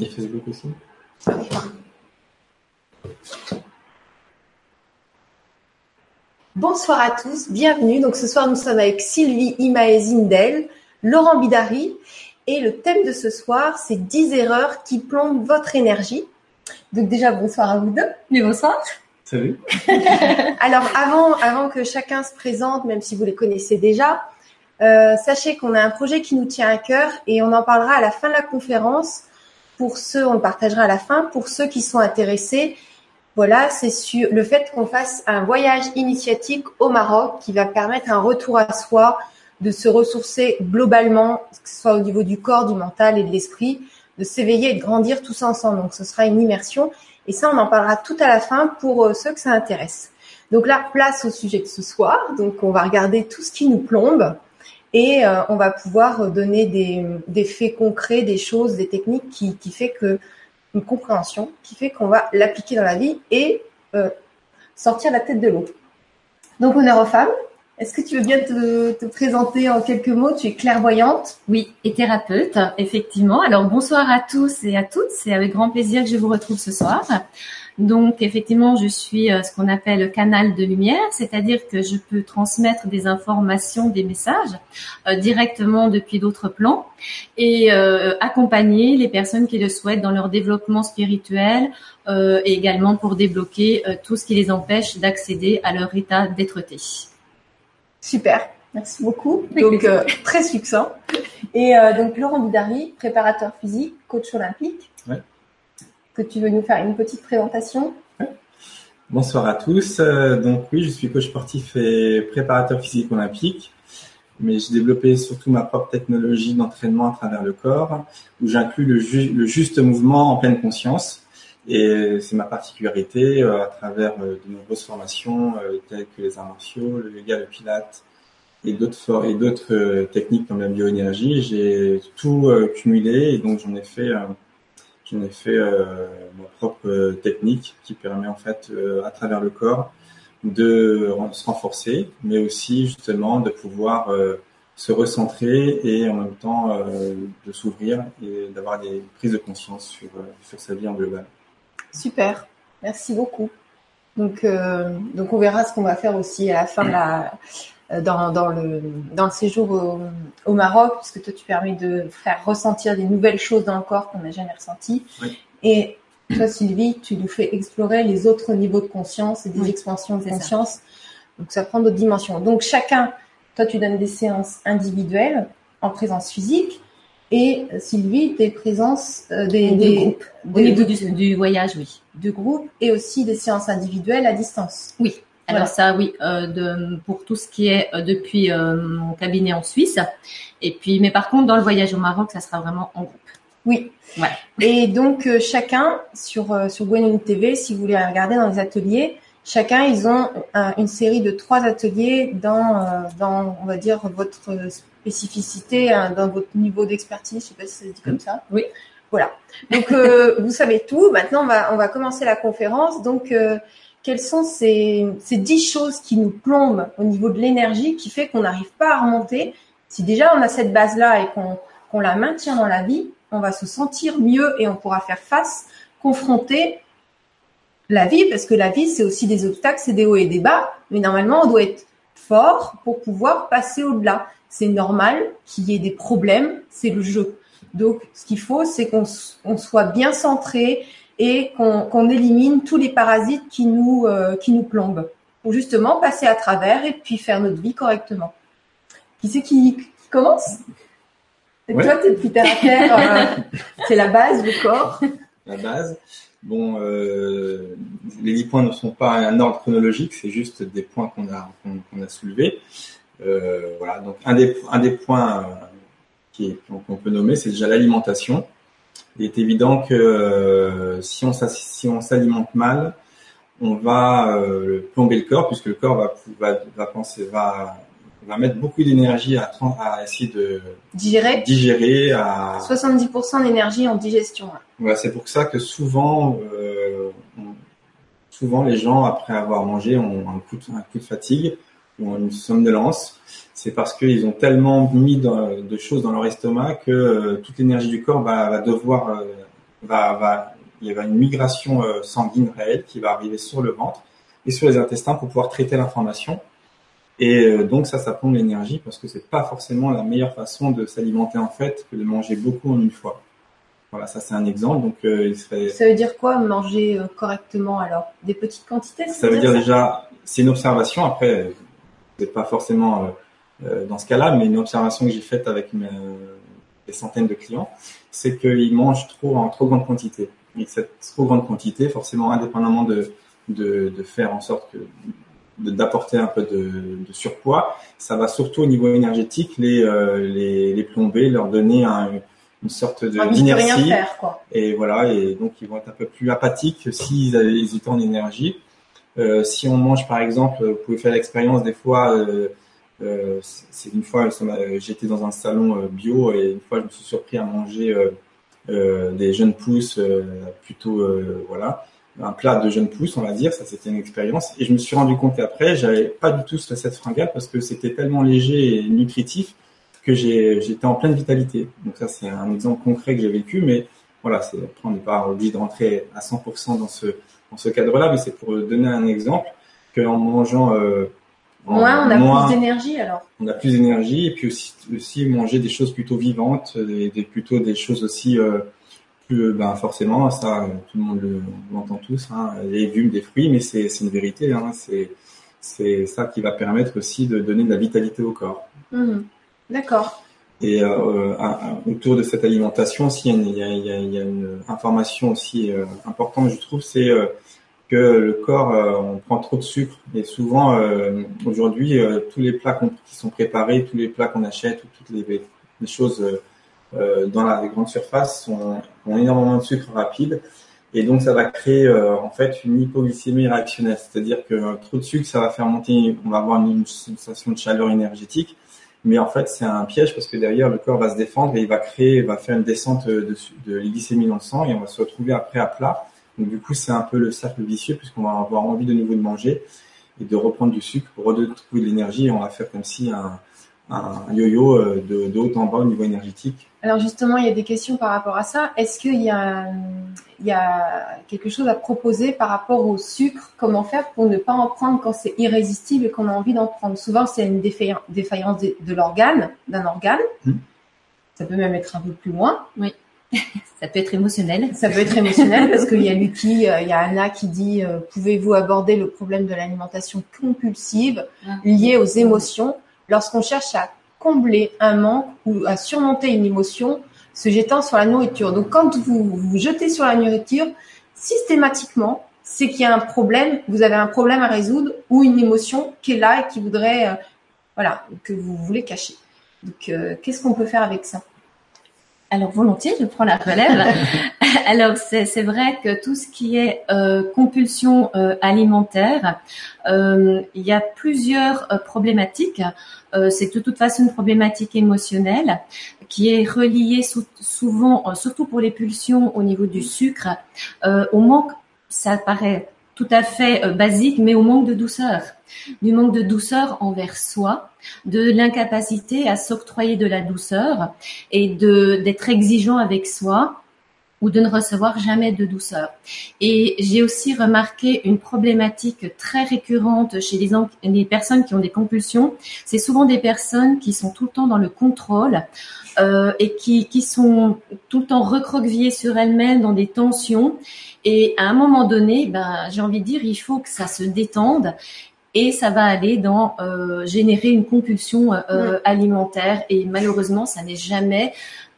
Et Facebook aussi Bonsoir à tous, bienvenue. Donc ce soir nous sommes avec Sylvie Imae Laurent Bidari et le thème de ce soir c'est 10 erreurs qui plombent votre énergie. Donc déjà bonsoir à vous deux. Mais bonsoir. Salut. Alors avant, avant que chacun se présente, même si vous les connaissez déjà, euh, sachez qu'on a un projet qui nous tient à cœur et on en parlera à la fin de la conférence. Pour ceux, on partagera à la fin. Pour ceux qui sont intéressés, voilà, c'est sur le fait qu'on fasse un voyage initiatique au Maroc qui va permettre un retour à soi, de se ressourcer globalement, que ce soit au niveau du corps, du mental et de l'esprit, de s'éveiller et de grandir tous ensemble. Donc ce sera une immersion et ça on en parlera tout à la fin pour euh, ceux que ça intéresse. Donc là, place au sujet de ce soir. Donc on va regarder tout ce qui nous plombe et euh, on va pouvoir donner des, des, faits concrets, des choses, des techniques qui, qui fait que une compréhension qui fait qu'on va l'appliquer dans la vie et euh, sortir la tête de l'eau. Donc honneur aux femmes. Est-ce que tu veux bien te, te, présenter en quelques mots? Tu es clairvoyante? Oui, et thérapeute, effectivement. Alors bonsoir à tous et à toutes. C'est avec grand plaisir que je vous retrouve ce soir. Donc effectivement, je suis euh, ce qu'on appelle canal de lumière, c'est-à-dire que je peux transmettre des informations, des messages euh, directement depuis d'autres plans et euh, accompagner les personnes qui le souhaitent dans leur développement spirituel et également pour débloquer tout ce qui les empêche d'accéder à leur état d'être-té. Super, merci beaucoup. donc très succinct. Et donc Laurent Boudari, préparateur physique, coach olympique. Ouais tu veux nous faire une petite présentation Bonsoir à tous. Euh, donc oui, je suis coach sportif et préparateur physique olympique, mais j'ai développé surtout ma propre technologie d'entraînement à travers le corps, où j'inclus le, juste mouvement en pleine conscience. Et c'est ma particularité euh, à travers euh, de nombreuses formations telles que les arts martiaux, le yoga, le pilate et d'autres techniques comme la bioénergie. J'ai tout cumulé et donc j'en ai fait j'en ai fait euh, ma propre euh, technique qui permet en fait euh, à travers le corps de se renforcer, mais aussi justement de pouvoir se recentrer et en même temps de s'ouvrir et d'avoir des prises de conscience sur, sur sa vie en global. Super, merci beaucoup. Donc, donc on verra ce qu'on va faire aussi à la fin de la, euh, dans, dans, le, dans le séjour au, au, Maroc, puisque toi tu permets de faire ressentir des nouvelles choses dans le corps qu'on n'a jamais ressenties. Oui. Et toi Sylvie, tu nous fais explorer les autres niveaux de conscience et des oui, expansions de conscience. Ça. Donc ça prend d'autres dimensions. Donc chacun, toi tu donnes des séances individuelles en présence physique. Et Sylvie, des présences, euh, des, des, groupes. Au niveau du, du, voyage, oui. De groupe et aussi des séances individuelles à distance. Oui, alors ça, oui, euh, de, pour tout ce qui est euh, depuis euh, mon cabinet en Suisse. Et puis, mais par contre, dans le voyage au Maroc, ça sera vraiment en groupe. Oui. Voilà. Et donc euh, chacun sur euh, sur Gwen TV, si vous voulez regarder dans les ateliers, chacun ils ont un, une série de trois ateliers dans dans on va dire votre spécificité, hein, dans votre niveau d'expertise. Je sais pas si ça se dit comme ça. Oui. Voilà. Donc vous savez tout. Maintenant on va on va commencer la conférence. Donc quelles sont ces, ces 10 choses qui nous plombent au niveau de l'énergie qui fait qu'on n'arrive pas à remonter? Si déjà on a cette base-là et qu'on qu'on la maintient dans la vie, on va se sentir mieux et on pourra faire face, confronter la vie, parce que la vie, c'est aussi des obstacles, c'est des hauts et des bas, mais normalement, on doit être fort pour pouvoir passer au-delà. C'est normal qu'il y ait des problèmes, c'est le jeu. Donc, ce qu'il faut, c'est qu'on on soit bien centré, et qu'on qu élimine tous les parasites qui nous, euh, qui nous plombent pour justement passer à travers et puis faire notre vie correctement. Qui c'est qui, qui, commence? Ouais. Toi, tu es plus terre euh, c'est la base, le corps. La base. Bon, euh, les dix points ne sont pas un ordre chronologique, c'est juste des points qu'on a, qu'on qu a soulevés. Euh, voilà, donc un des, un des points qu'on qu peut nommer, c'est déjà l'alimentation il est évident que euh, si on si s'alimente mal, on va euh, plomber le corps puisque le corps va va, va penser va va mettre beaucoup d'énergie à, à essayer de digérer. digérer à 70% d'énergie en digestion. Voilà, c'est pour ça que souvent, euh, on, souvent les gens après avoir mangé ont un coup de, un coup de fatigue ou une somnolence c'est parce qu'ils ont tellement mis de, de, choses dans leur estomac que euh, toute l'énergie du corps va, va devoir euh, va, va, il y a une migration sanguine réelle qui va arriver sur le ventre et sur les intestins pour pouvoir traiter l'information. Et donc ça, ça prend de l'énergie parce que c'est pas forcément la meilleure façon de s'alimenter en fait que de manger beaucoup en une fois. Voilà, ça c'est un exemple. Donc, il serait... Ça veut dire quoi manger correctement? Alors Des petites quantités Ça veut dire déjà, c'est une observation. Après, c'est pas forcément euh, dans ce cas-là, mais une observation que j'ai faite avec mes, des centaines de clients, c'est qu'ils mangent trop en trop grande quantité. Et cette trop grande quantité, forcément, indépendamment de, de, de faire en sorte que d'apporter un peu de, de, surpoids, ça va surtout au niveau énergétique les, euh, les, les, plomber, leur donner un, une sorte d'inertie. Et voilà, et donc ils vont être un peu plus apathiques s'ils ils étaient en énergie. Euh, si on mange par exemple, vous pouvez faire l'expérience des fois, euh, euh, c'est une fois, j'étais dans un salon bio et une fois je me suis surpris à manger des jeunes pousses, plutôt voilà, un plat de jeunes pousses, on va dire. Ça c'était une expérience et je me suis rendu compte qu'après j'avais pas du tout cette fringale parce que c'était tellement léger et nutritif que j'étais en pleine vitalité. Donc ça c'est un exemple concret que j'ai vécu, mais voilà, c'est après on n'est pas obligé de rentrer à 100% dans ce dans ce cadre-là, mais c'est pour donner un exemple qu'en mangeant euh, Moins, on a plus d'énergie alors. On a plus d'énergie et puis aussi, aussi manger des choses plutôt vivantes, des, des plutôt des choses aussi euh, plus, ben forcément ça tout le monde l'entend tous, hein, les légumes, des fruits, mais c'est une vérité, hein, c'est c'est ça qui va permettre aussi de donner de la vitalité au corps. Mmh. D'accord. Et euh, autour de cette alimentation aussi, il y a, une information aussi euh, importante, je trouve, c'est euh, que le corps, euh, on prend trop de sucre. Et souvent, euh, aujourd'hui, euh, tous les plats qui sont préparés, tous les plats qu'on achète, toutes les, les choses dans la grande surface sont, ont énormément de sucre rapide. Et donc, ça va créer en fait une hypoglycémie réactionnelle. C'est-à-dire que trop de sucre, ça va faire monter, on va avoir une, sensation de chaleur énergétique. Mais en fait, c'est un piège parce que derrière, le corps va se défendre et il va créer, va faire une descente de, de glycémie dans le sang et on va se retrouver après à plat donc du coup, c'est un peu le cercle vicieux puisqu'on va avoir envie de nouveau de manger et de reprendre du sucre pour retrouver de l'énergie et on va faire comme si un, yo-yo euh, de, haut en bas au niveau énergétique. Alors justement, il y a des questions par rapport à ça. Est-ce qu'il y a, il y a quelque chose à proposer par rapport au sucre? Comment faire pour ne pas en prendre quand c'est irrésistible et qu'on a envie d'en prendre? Souvent, c'est une défaillance de, l'organe, d'un organe. Mmh. Ça peut même être un peu plus loin. Oui. Ça peut être émotionnel. Ça peut être émotionnel parce qu'il y a Lucky, euh, il y a Anna qui dit euh, pouvez-vous aborder le problème de l'alimentation compulsive ah. liée aux émotions? Lorsqu'on cherche à combler un manque ou à surmonter une émotion se jetant sur la nourriture. Donc quand vous vous jetez sur la nourriture, systématiquement, c'est qu'il y a un problème, vous avez un problème à résoudre ou une émotion qui est là et qui voudrait, euh, voilà, que vous voulez cacher. Donc qu'est-ce qu'on peut faire avec ça? Alors volontiers, je prends la relève. Alors c'est vrai que tout ce qui est euh, compulsion euh, alimentaire, euh, il y a plusieurs problématiques. c'est de toute façon une problématique émotionnelle qui est reliée souvent, surtout pour les pulsions au niveau du sucre, au manque. Ça paraît tout à fait basique, mais au manque de douceur, du manque de douceur envers soi, de l'incapacité à s'octroyer de la douceur et de d'être exigeant avec soi ou de ne recevoir jamais de douceur. Et j'ai aussi remarqué une problématique très récurrente chez les, les personnes qui ont des compulsions. C'est souvent des personnes qui sont tout le temps dans le contrôle euh, et qui, qui sont tout le temps recroquevillées sur elles-mêmes dans des tensions. Et à un moment donné, ben, j'ai envie de dire, il faut que ça se détende et ça va aller dans euh, générer une compulsion euh, alimentaire et malheureusement ça n'est jamais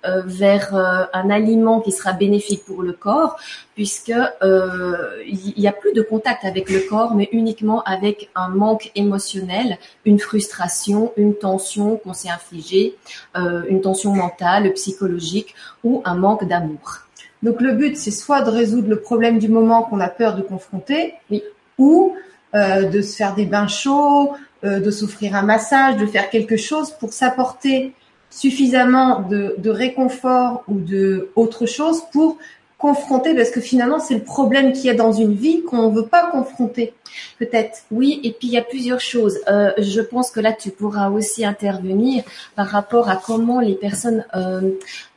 euh, vers euh, un aliment qui sera bénéfique pour le corps puisque euh, il n'y a plus de contact avec le corps mais uniquement avec un manque émotionnel, une frustration, une tension qu'on s'est infligée, une tension mentale, psychologique ou un manque d'amour. Donc le but c'est soit de résoudre le problème du moment qu'on a peur de confronter, oui. ou euh, de se faire des bains chauds, euh, de s'offrir un massage, de faire quelque chose pour s'apporter suffisamment de, de, réconfort ou de autre chose pour confronter, parce que finalement c'est le problème qu'il y a dans une vie qu'on ne veut pas confronter, peut-être. Oui, et puis il y a plusieurs choses. Euh, je pense que là tu pourras aussi intervenir par rapport à comment les personnes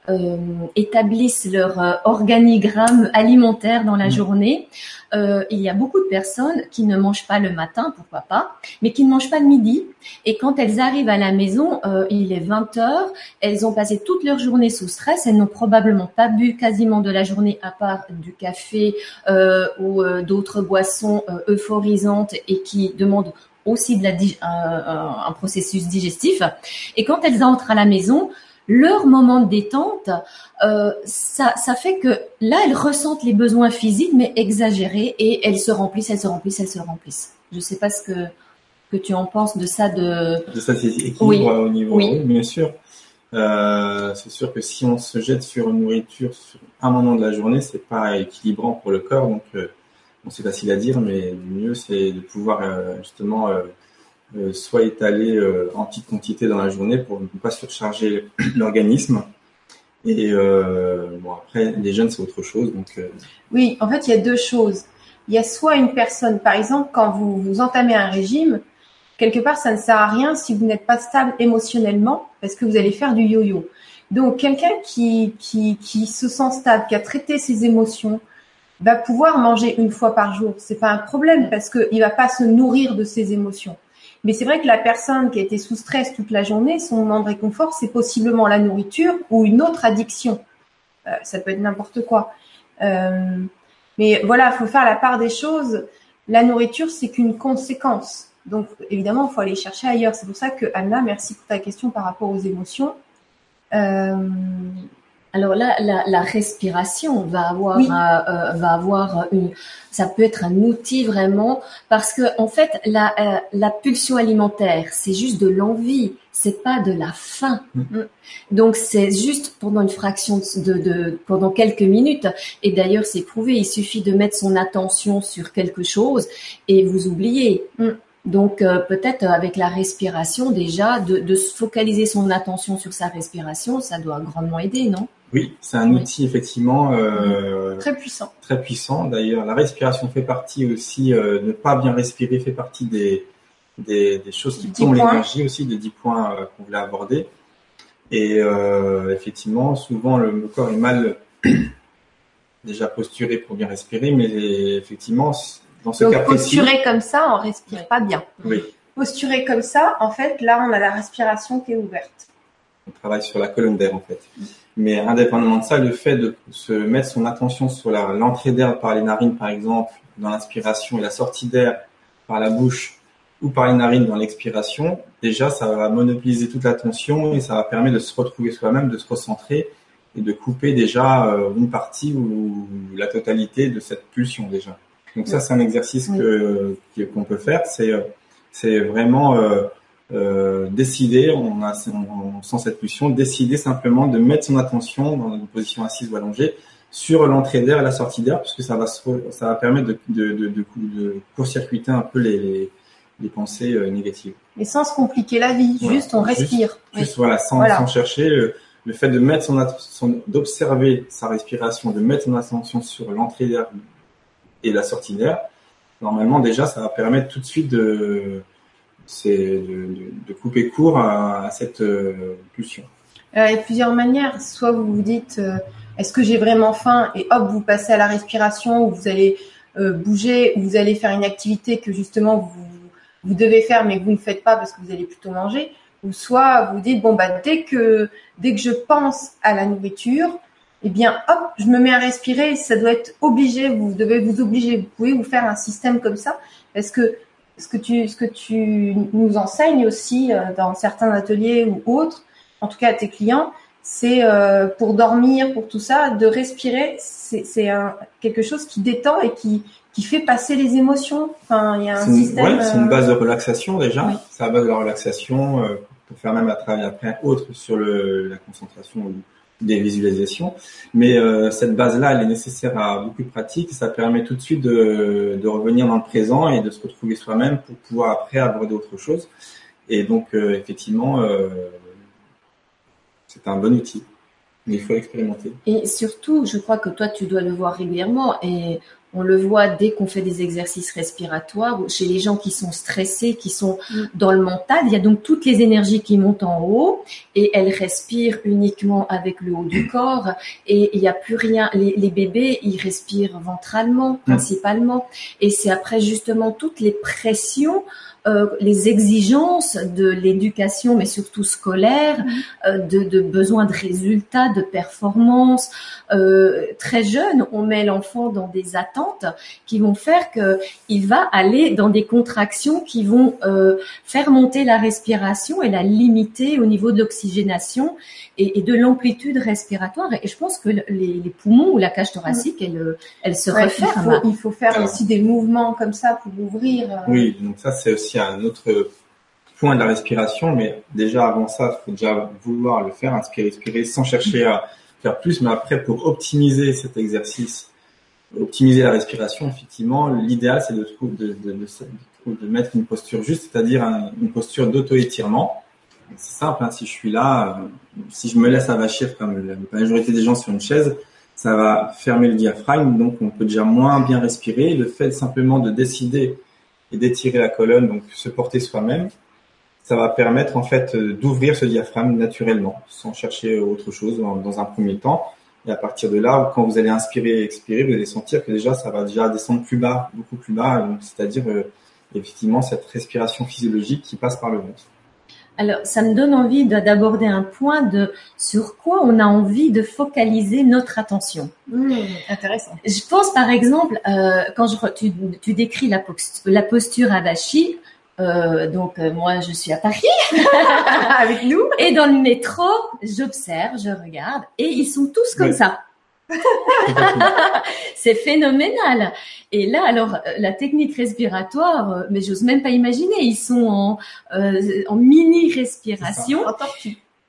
euh, euh, établissent leur euh, organigramme alimentaire dans la journée. Euh, il y a beaucoup de personnes qui ne mangent pas le matin, pourquoi pas, mais qui ne mangent pas le midi. Et quand elles arrivent à la maison, il est 20 heures, elles ont passé toute leur journée sous stress, elles n'ont probablement pas bu quasiment de la journée à part du café ou d'autres boissons euphorisantes et qui demandent aussi de la, un processus digestif. Et quand elles entrent à la maison, leur moment de détente, euh, ça, ça fait que là, elles ressentent les besoins physiques, mais exagérés, et elles se remplissent, elles se remplissent, elles se remplissent. Je sais pas ce que que tu en penses de ça de. De ça, c'est équilibre au niveau. Oui. bien sûr. Euh, c'est sûr que si on se jette sur une nourriture sur un moment de la journée, c'est pas équilibrant pour le corps. Donc, euh, bon, c'est facile à dire, mais le mieux c'est de pouvoir euh, justement euh, soit étalé euh, en petite quantité dans la journée pour ne pas surcharger l'organisme. Et euh, bon, après, les jeunes, c'est autre chose. Donc, Oui, en fait, il y a deux choses. Il y a soit une personne, par exemple, quand vous, vous entamez un régime, quelque part, ça ne sert à rien si vous n'êtes pas stable émotionnellement, parce que vous allez faire du yo-yo. Donc, quelqu'un qui, qui, qui se sent stable, qui a traité ses émotions, va pouvoir manger une fois par jour. C'est pas un problème parce qu'il va pas se nourrir de ses émotions. Mais c'est vrai que la personne qui a été sous stress toute la journée, son moment de réconfort, c'est possiblement la nourriture ou une autre addiction. Euh, ça peut être n'importe quoi. Euh, mais voilà, il faut faire la part des choses. La nourriture, c'est qu'une conséquence. Donc, évidemment, il faut aller chercher ailleurs. C'est pour ça que, Anna, merci pour ta question par rapport aux émotions. Euh, alors là, la, respiration va avoir, euh, va avoir une, ça peut être un outil vraiment parce que en fait, la, euh, la pulsion alimentaire, c'est juste de l'envie, c'est pas de la faim. Mm. Donc c'est juste pendant une fraction de, de, pendant quelques minutes. Et d'ailleurs, c'est prouvé, il suffit de mettre son attention sur quelque chose et vous oubliez. Mm. Donc euh, peut-être avec la respiration déjà, de, de se focaliser son attention sur sa respiration, ça doit grandement aider, non? Oui, c'est un outil effectivement euh, très puissant. Très puissant. D'ailleurs, la respiration fait partie aussi. Euh, ne pas bien respirer fait partie des des, choses qui plombent l'énergie aussi, des dix points euh, qu'on voulait aborder. Et effectivement, souvent le, corps est mal déjà posturé pour bien respirer, mais effectivement, dans ce cas précis, posturer comme ça, on respire pas bien. Oui. Posturer comme ça, en fait, là, on a la respiration qui est ouverte. On travaille sur la colonne d'air en fait. Mais indépendamment de ça, le fait de se mettre son attention sur l'entrée d'air par les narines, par exemple, dans l'inspiration et la sortie d'air par la bouche ou par les narines dans l'expiration, déjà, ça va monopoliser toute l'attention et ça va permettre de se retrouver soi-même, de se recentrer et de couper déjà euh, une partie ou la totalité de cette pulsion déjà. Donc ça, c'est un exercice que qu'on peut faire. C'est euh, c'est vraiment euh, décider, on, a, on, sent cette pulsion, décider simplement de mettre son attention dans une position assise ou allongée sur l'entrée d'air et la sortie d'air, puisque ça va, ça va permettre de, de, de, de court-circuiter un peu les, les, pensées euh, négatives. Et sans se compliquer la vie, juste on respire. Juste, voilà, sans, sans chercher. Le, fait de mettre son, son d'observer sa respiration, de mettre son attention sur l'entrée d'air et la sortie d'air, normalement déjà ça va permettre tout de suite de c'est de, couper court à, cette euh, pulsion. Euh, il y a plusieurs manières. Soit vous vous dites, euh, est-ce que j'ai vraiment faim Et hop, vous passez à la respiration, ou vous allez bouger, ou vous allez faire une activité que justement vous, vous devez faire, mais que vous ne faites pas parce que vous allez plutôt manger. Ou soit vous dites, bon, bah, dès que, dès que je pense à la nourriture, eh bien, hop, je me mets à respirer. Ça doit être obligé. Vous devez vous obliger. Vous pouvez vous faire un système comme ça parce que ce que tu, ce que tu nous enseignes aussi euh, dans certains ateliers ou autres, en tout cas à tes clients, c'est euh, pour dormir, pour tout ça, de respirer, c'est quelque chose qui détend et qui, qui fait passer les émotions. Enfin, il y a un système. c'est une base de relaxation déjà. C'est la base de la relaxation euh, pour faire même un travail après autre sur le, la concentration des visualisations. Mais euh, cette base-là, elle est nécessaire à beaucoup de pratiques. Ça permet tout de suite de, de revenir dans le présent et de se retrouver soi-même pour pouvoir après aborder autre chose. Et donc, euh, effectivement, euh, c'est un bon outil. Il faut l'expérimenter. Et surtout, je crois que toi, tu dois le voir régulièrement. Et On le voit dès qu'on fait des exercices respiratoires, chez les gens qui sont stressés, qui sont mm. dans le mental, il y a donc toutes les énergies qui montent en haut et elles respirent uniquement avec le haut du corps et il n'y a plus rien. Les, bébés, ils respirent ventralement mm. principalement et c'est après justement toutes les pressions euh, les exigences de l'éducation, mais surtout scolaire, mhm. euh, de, de besoin de résultats, de performance. Euh, très jeune, on met l'enfant dans des attentes qui vont faire que il va aller dans des contractions qui vont faire monter la respiration et la limiter au niveau de l'oxygénation et, de l'amplitude respiratoire. Et je pense que les, poumons ou la cage thoracique, elle, elle se referme. Il faut, faire aussi des mouvements comme ça pour ouvrir. Oui, donc ça c'est aussi un autre point de la respiration, mais déjà avant ça, il faut déjà vouloir le faire, inspirer, expirer, sans chercher à faire plus, mais après pour optimiser cet exercice, optimiser la respiration, effectivement, l'idéal c'est de, de, de, de, mettre une posture juste, c'est-à-dire une posture d'auto-étirement. C'est simple, hein, si je suis là, euh, si je me laisse avachir comme la majorité des gens sur une chaise, ça va fermer le diaphragme, donc on peut déjà moins bien respirer. Le fait simplement de décider et d'étirer la colonne, donc se porter soi-même, ça va permettre en fait euh, d'ouvrir ce diaphragme naturellement, sans chercher autre chose dans un premier temps. Et à partir de là, quand vous allez inspirer et expirer, vous allez sentir que déjà ça va déjà descendre plus bas, beaucoup plus bas, c'est-à-dire euh, effectivement cette respiration physiologique qui passe par le ventre. Alors, ça me donne envie d'aborder un point de sur quoi on a envie de focaliser notre attention. Mmh, intéressant. Je pense par exemple, euh, quand je, tu, tu décris la, posture, la posture avachie, euh, donc euh, moi je suis à Paris avec nous et dans le métro j'observe, je regarde et ils sont tous comme ça. c'est phénoménal. Et là, alors, euh, la technique respiratoire, euh, mais j'ose même pas imaginer, ils sont en, euh, en mini respiration.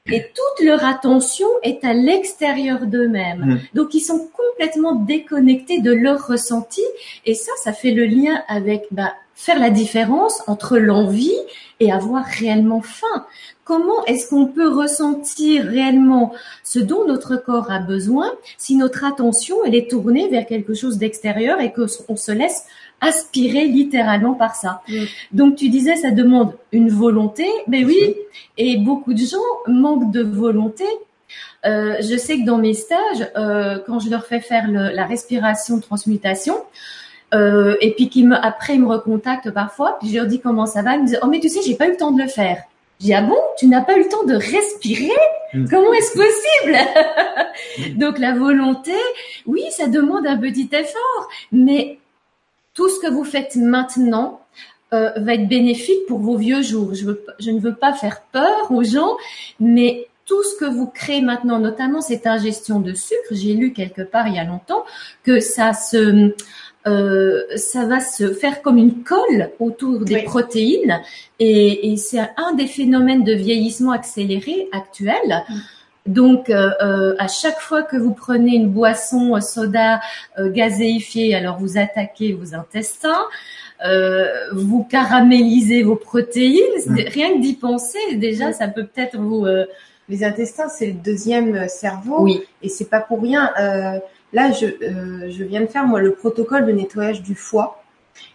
Et toute leur attention est à l'extérieur d'eux-mêmes. Mm. Donc, ils sont complètement déconnectés de leur ressenti. Et ça, ça fait le lien avec bah, faire la différence entre l'envie et avoir réellement faim. Comment est-ce qu'on peut ressentir réellement ce dont notre corps a besoin si notre attention elle est tournée vers quelque chose d'extérieur et qu'on se laisse aspirer littéralement par ça? Mm. Donc tu disais ça demande une volonté, mais ben oui, et beaucoup de gens manquent de volonté. Euh, je sais que dans mes stages, euh, quand je leur fais faire le, la respiration transmutation, euh, et puis qui me, après ils me recontactent parfois, puis je leur dis comment ça va, ils me disent oh mais tu sais j'ai pas eu le temps de le faire. J'ai ah bon, tu n'as pas eu le temps de respirer? Mm. Comment est-ce possible? Donc la volonté, oui, ça demande un petit effort, mais tout ce que vous faites maintenant euh, va être bénéfique pour vos vieux jours. Je, veux, je ne veux pas faire peur aux gens, mais tout ce que vous créez maintenant, notamment cette ingestion de sucre, j'ai lu quelque part il y a longtemps que ça se euh, ça va se faire comme une colle autour des protéines et, et c'est un des phénomènes de vieillissement accéléré actuel. Mm. Donc, euh, euh, à chaque fois que vous prenez une boisson soda gazéifiée, alors vous attaquez vos intestins, vous caramélisez vos protéines. Mm. Rien que d'y penser, déjà, ça peut peut-être vous. Les intestins, c'est le deuxième cerveau, oui. et c'est pas pour rien. Là, euh, je, viens de faire moi le protocole de nettoyage du foie.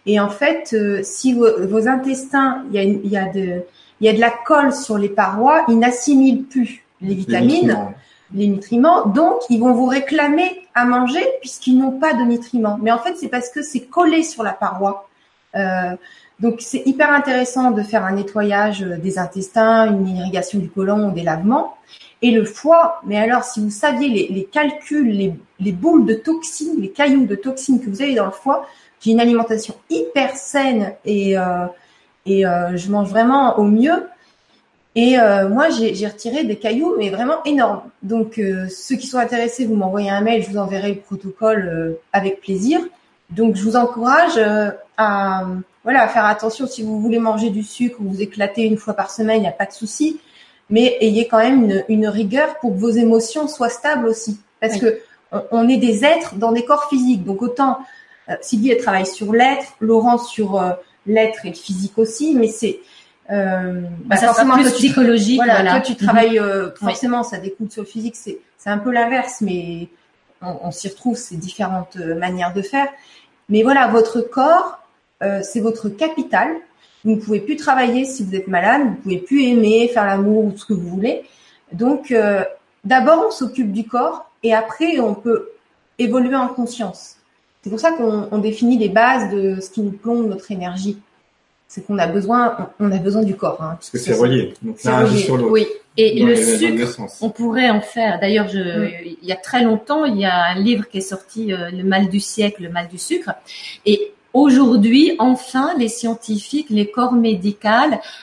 Et en fait, euh, si vos, intestins, il y, a il, y a de, il y a de la colle sur les parois, ils n'assimilent plus les vitamines, les nutriments. Donc, ils vont vous réclamer à manger puisqu'ils n'ont pas de nutriments. Mais en fait, c'est parce que c'est collé sur la paroi. Euh, donc, c'est hyper intéressant de faire un nettoyage des intestins, une irrigation du côlon, des lavements. Et le foie, mais alors si vous saviez les, calculs, les, boules de toxines, les cailloux de toxines que vous avez dans le foie, j'ai une alimentation hyper saine et, euh, euh, je mange vraiment au mieux. Et euh, moi, j'ai retiré des cailloux, mais vraiment énormes. Donc, ceux qui sont intéressés, vous m'envoyez un mail, je vous enverrai le protocole avec plaisir. Donc, je vous encourage à, voilà, à faire attention. Si vous voulez manger du sucre ou vous éclater une fois par semaine, il n'y a pas de souci mais ayez quand même une, rigueur pour que vos émotions soient stables aussi. Parce que on, est des êtres dans des corps physiques. Donc autant euh, Sylvie elle travaille sur l'être, Laurent sur euh, l'être et le physique aussi, mais c'est euh, bah, ça forcément plus psychologique. voilà, toi tu travailles euh, forcément, ça découle sur le physique. C'est c'est un peu l'inverse, mais on, on s'y retrouve. C'est différentes manières de faire. Mais voilà, votre corps, euh, c'est votre capital. Vous ne pouvez plus travailler si vous êtes malade, vous ne pouvez plus aimer, faire l'amour ou ce que vous voulez. Donc, euh, d'abord, on s'occupe du corps et après, on peut évoluer en conscience. C'est pour ça qu'on définit les bases de ce qui nous plombe notre énergie. C'est qu'on a besoin, on a besoin du corps. Hein. Parce que c'est relié. Donc sur l'autre. Oui. Et le sucre, on pourrait en faire. D'ailleurs, je, mm. il y a très longtemps, il y a un livre qui est sorti, euh, Le mal du siècle, le mal du sucre. Et Aujourd'hui, enfin, les scientifiques, les corps médicaux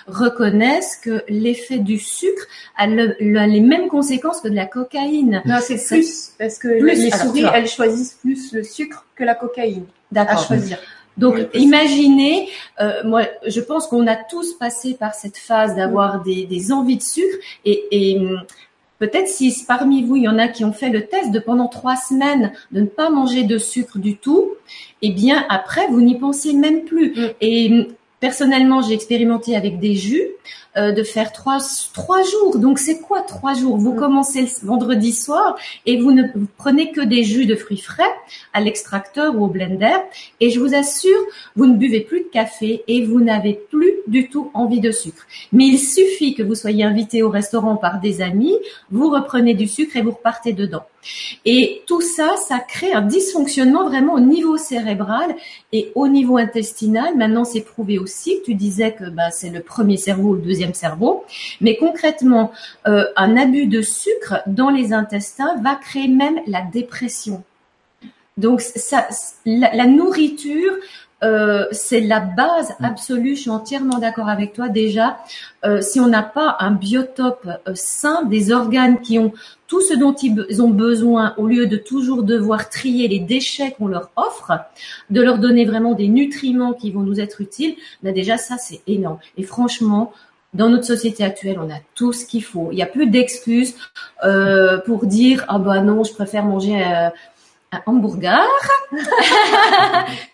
reconnaissent que l'effet du sucre a les mêmes conséquences que de la cocaïne. Non, c'est plus parce que les souris, elles choisissent plus le sucre que la cocaïne à choisir. Donc, imaginez, euh, moi, je pense qu'on a tous passé par cette phase d'avoir des, des, envies de sucre et, et peut-être si parmi vous, il y en a qui ont fait le test de pendant trois semaines de ne pas manger de sucre du tout, eh bien, après, vous n'y pensez même plus. Mm. Et personnellement, j'ai expérimenté avec des jus euh, de faire trois, trois jours. Donc c'est quoi trois jours? Vous mm. commencez le vendredi soir et vous ne prenez que des jus de fruits frais à l'extracteur ou au blender. Et je vous assure, vous ne buvez plus de café et vous n'avez plus du tout envie de sucre. Mais il suffit que vous soyez invité au restaurant par des amis, vous reprenez du sucre et vous repartez dedans. Et tout ça, ça crée un dysfonctionnement vraiment au niveau cérébral et au niveau intestinal. Maintenant, c'est prouvé aussi. Tu disais que bah, c'est le premier cerveau, le deuxième cerveau. Mais concrètement, euh, un abus de sucre dans les intestins va créer même la dépression. Donc, ça, la, nourriture, euh, c'est la base absolue. Je suis entièrement d'accord avec toi. Déjà, euh, si on n'a pas un biotope sain, des organes qui ont tout ce dont ils ont besoin, au lieu de toujours devoir trier les déchets qu'on leur offre, de leur donner vraiment des nutriments qui vont nous être utiles, ben déjà ça c'est énorme. Et franchement, dans notre société actuelle, on a tout ce qu'il faut. Il n'y a plus d'excuses euh, pour dire ah bah non, je préfère manger euh, un hamburger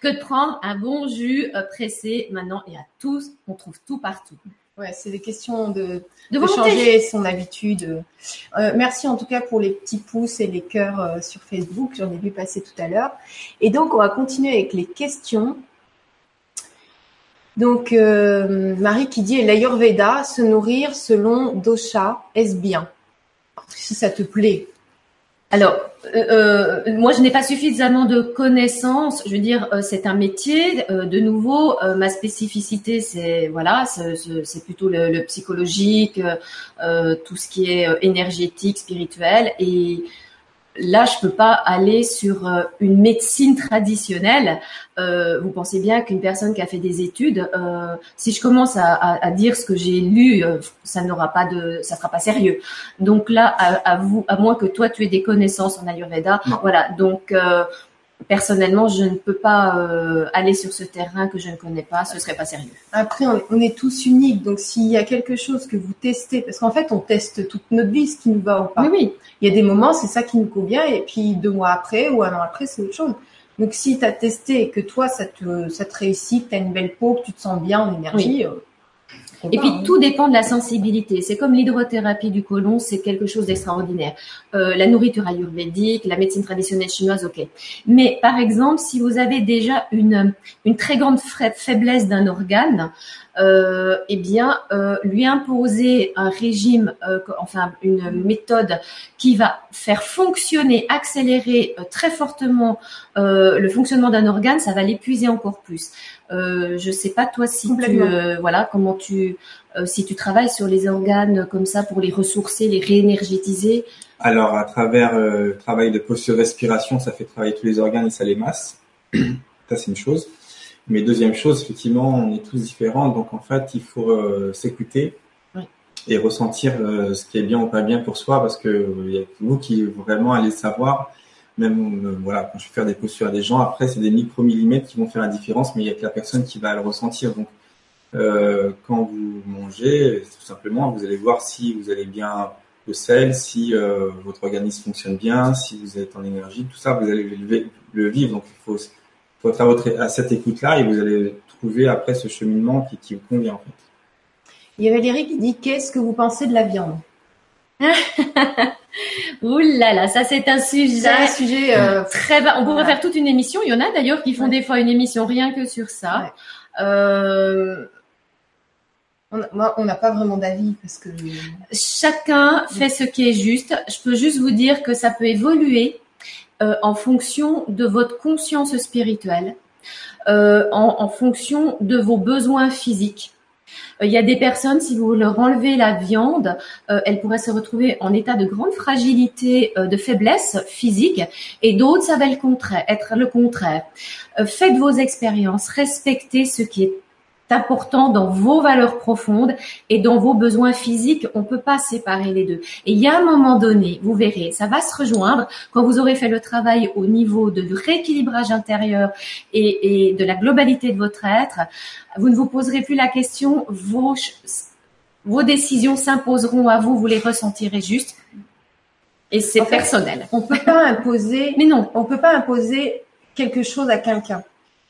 que de prendre un bon jus euh, pressé. Maintenant, il y a tout, on trouve tout partout. Ouais, c'est des questions de, de, changer son habitude. Euh, merci en tout cas pour les petits pouces et les cœurs sur Facebook. J'en ai vu passer tout à l'heure. Et donc, on va continuer avec les questions. Donc, euh, Marie qui dit l'Ayurveda, se nourrir selon dosha, est-ce bien? Si ça te plaît. Alors, euh, euh, moi, je n'ai pas suffisamment de connaissances. Je veux dire, c'est un métier. de nouveau, ma spécificité, c'est voilà, c'est plutôt le, le psychologique, tout ce qui est énergétique, spirituel, et là, je peux pas aller sur euh, une médecine traditionnelle. Euh, vous pensez bien qu'une personne qui a fait des études, euh, si je commence à, dire ce que j'ai lu, ça n'aura pas de, ça sera pas sérieux. Donc là, à, vous, à moins que toi tu aies des connaissances en Ayurveda, voilà. Donc personnellement, je ne peux pas euh, aller sur ce terrain que je ne connais pas, ce serait pas sérieux. Après, on, est tous uniques, donc s'il y a quelque chose que vous testez, parce qu'en fait, on teste toute notre vie ce qui nous va ou pas. Oui, oui. Il y a des moments, c'est ça qui nous convient, et puis deux mois après ou un an après, c'est autre chose. Donc si tu as testé et que toi, ça te, ça te réussit, que tu as une belle peau, que tu te sens bien en énergie, euh, et puis tout dépend de la sensibilité. C'est comme l'hydrothérapie du côlon, c'est quelque chose d'extraordinaire. Euh, la nourriture ayurvédique, la médecine traditionnelle chinoise, ok. Mais par exemple, si vous avez déjà une, une très grande faiblesse d'un organe, euh, eh bien, euh, lui imposer un régime, euh, enfin une méthode qui va faire fonctionner, accélérer euh, très fortement euh, le fonctionnement d'un organe, ça va l'épuiser encore plus. Euh, je sais pas toi si tu, voilà, comment tu, si tu travailles sur les organes comme ça pour les ressourcer, les réénergétiser. Alors, à travers le travail de posture respiration, ça fait travailler tous les organes et ça les masse. ça, c'est une chose. Mais deuxième chose, effectivement, on est tous différents, donc en fait, il faut euh, s'écouter et ressentir euh, ce qui est bien ou pas bien pour soi, parce que il y a vous qui vraiment allez savoir. Même euh, voilà, quand je vais faire des postures à des gens, après c'est des micro-millimètres qui vont faire la différence, mais il y a que la personne qui va le ressentir. Donc quand vous mangez, tout simplement, vous allez voir si vous allez bien au sel, si votre organisme fonctionne bien, si vous êtes en énergie, tout ça, vous allez le, vivre. Donc il faut faut faire votre, à cette écoute-là et vous allez trouver après ce cheminement qui, vous convient en fait. Il y avait Valérie qui dit qu'est-ce que vous pensez de la viande? Ouh là là, ça c'est un sujet, C'est un sujet. euh, très bas. On pourrait Voilà. faire toute une émission. Il y en a d'ailleurs qui font Ouais. des fois une émission rien que sur ça. Euh, on moi, on n'a pas vraiment d'avis parce que. chacun fait ce qui est juste. Je peux juste vous dire que ça peut évoluer euh, en fonction de votre conscience spirituelle, en, en fonction de vos besoins physiques. Euh, Il y a des personnes, si vous leur enlevez la viande, euh, elles pourraient se retrouver en état de grande fragilité, euh, de faiblesse physique, et d'autres, ça va le contraire, être le contraire. Faites vos expériences, respectez ce qui est important dans vos valeurs profondes et dans vos besoins physiques, on peut pas séparer les deux. Et il y a un moment donné, vous verrez, ça va se rejoindre quand vous aurez fait le travail au niveau de rééquilibrage intérieur et, et de la globalité de votre être. Vous ne vous poserez plus la question, vos, vos décisions s'imposeront à vous, vous les ressentirez juste. Et c'est fait, personnel. On peut pas imposer. Mais non, on peut pas imposer quelque chose à quelqu'un.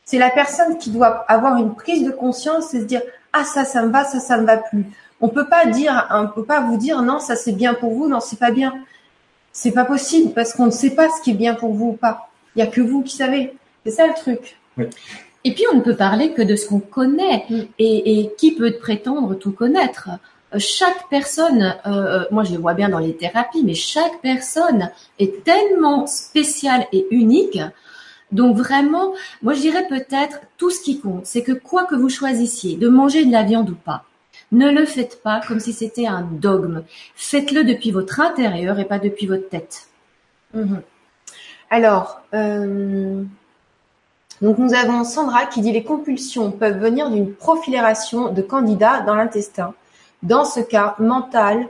C'est la personne qui doit avoir une prise de conscience et se dire ah ça ça me va, ça ça me va plus. On peut pas dire, on peut pas vous dire non ça c'est bien pour vous, non c'est pas bien. C'est pas possible parce qu'on ne sait pas ce qui est bien pour vous ou pas. Il y a que vous qui savez. C'est ça le truc. Et puis on ne peut parler que de ce qu'on connaît. Mm. Et, et qui peut prétendre tout connaître? Euh, Chaque personne, euh, moi je le vois bien dans les thérapies, mais chaque personne est tellement spéciale et unique. Donc vraiment, moi je dirais peut-être tout ce qui compte, c'est que quoi que vous choisissiez, de manger de la viande ou pas, ne le faites pas comme si c'était un dogme. Faites-le depuis votre intérieur et pas depuis votre tête. Mhm. Alors, euh, donc nous avons Sandra qui dit les compulsions peuvent venir d'une profilération de candidats dans l'intestin. Dans ce cas, mental,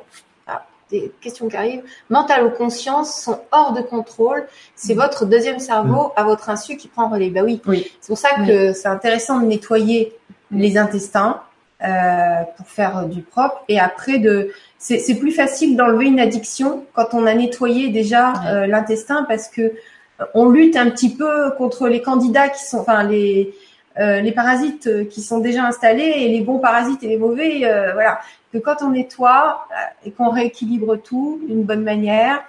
des questions qui arrivent, mental ou conscience sont hors de contrôle. C'est votre deuxième cerveau à votre insu qui prend relais. Bah oui, Oui. c'est pour ça que c'est intéressant de nettoyer les intestins euh, pour faire du propre et après de c'est plus facile d'enlever une addiction quand on a nettoyé déjà Ouais. euh, l'intestin parce que euh, on lutte un petit peu contre les candidats qui sont enfin les euh, les parasites euh, qui sont déjà installés et les bons parasites et les mauvais euh, voilà. Que quand on nettoie euh, et qu'on rééquilibre tout d'une bonne manière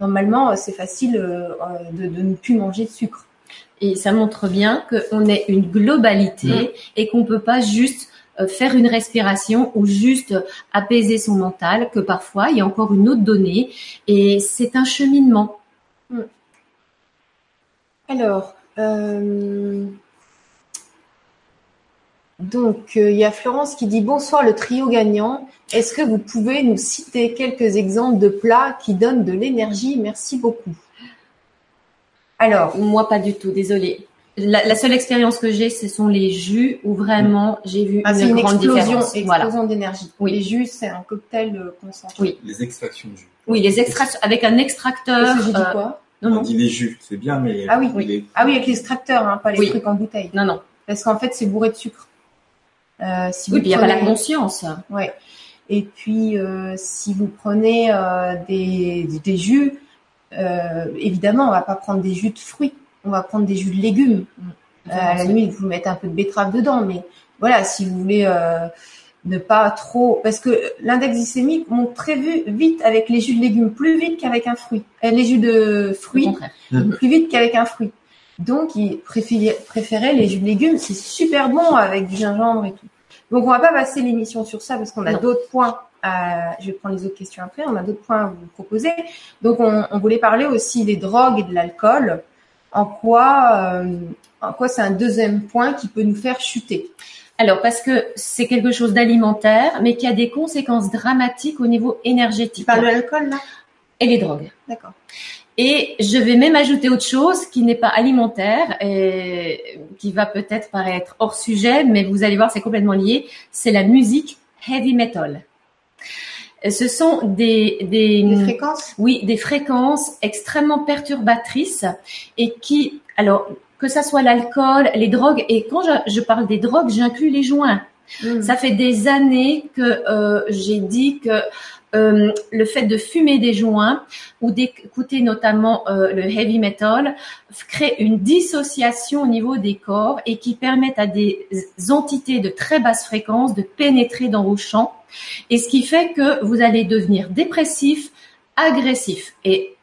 normalement euh, c'est facile de, de ne plus manger de sucre. Et ça montre bien qu'on est une globalité et qu'on peut pas juste euh, faire une respiration ou juste apaiser son mental, que parfois il y a encore une autre donnée et c'est un cheminement. Alors, euh, donc euh, il y a Florence qui dit bonsoir le trio gagnant. Est-ce que vous pouvez nous citer quelques exemples de plats qui donnent de l'énergie? Merci beaucoup. Alors, Moi pas du tout, désolée. La, la seule expérience que j'ai, ce sont les jus où vraiment j'ai vu ah, une, une grande explosion, différence. Voilà. explosion d'énergie. Oui. Les jus, c'est un cocktail euh, concentré. Oui. Les extractions de jus. Oui, les extracts avec un extracteur. J'ai dit euh, quoi? non, On non, dit les jus, c'est bien, mais Ah oui, il est- Ah oui, avec l'extracteur, hein, pas les Oui. trucs en bouteille. non, non. Parce qu'en fait, c'est bourré de sucre. Euh, si Oui, vous puis il n'y a pas la prenez- conscience. Ouais. Et puis, euh, si vous prenez euh, des, des, des jus, évidemment, on va pas prendre des jus de fruits, on va prendre des jus de légumes. À la limite, vous mettez un peu de betterave dedans, mais voilà, si vous voulez ne pas trop, parce que l'index glycémique monte très vite avec les jus de légumes, plus vite qu'avec un fruit. Les jus de fruits, plus vite qu'avec un fruit. Donc, il préférait, les jus de légumes. C'est super bon avec du gingembre et tout. Donc, on va pas passer l'émission sur ça parce qu'on a d'autres points. À, je vais prendre les autres questions après. On a d'autres points à vous proposer. Donc, on, on voulait parler aussi des drogues et de l'alcool. En quoi, euh, en quoi c'est un deuxième point qui peut nous faire chuter? Alors, parce que c'est quelque chose d'alimentaire, mais qui a des conséquences dramatiques au niveau Tu énergétique. parles de l'alcool là? Et les drogues. D'accord. Et je vais même ajouter autre chose qui n'est pas alimentaire et qui va peut-être paraître hors sujet, mais vous allez voir, c'est complètement lié. C'est la musique heavy metal. Ce sont des, des, Les fréquences? oui, des fréquences extrêmement perturbatrices et qui, alors, que ça soit l'alcool, les drogues, et quand je, je parle des drogues, j'inclus les joints. Mm. Ça fait des années que euh, j'ai dit que euh, le fait de fumer des joints ou d'écouter notamment euh, le heavy metal crée une dissociation au niveau des corps et qui permettent à des entités de très basse fréquence de pénétrer dans vos champs et ce qui fait que vous allez devenir dépressif, agressif. Et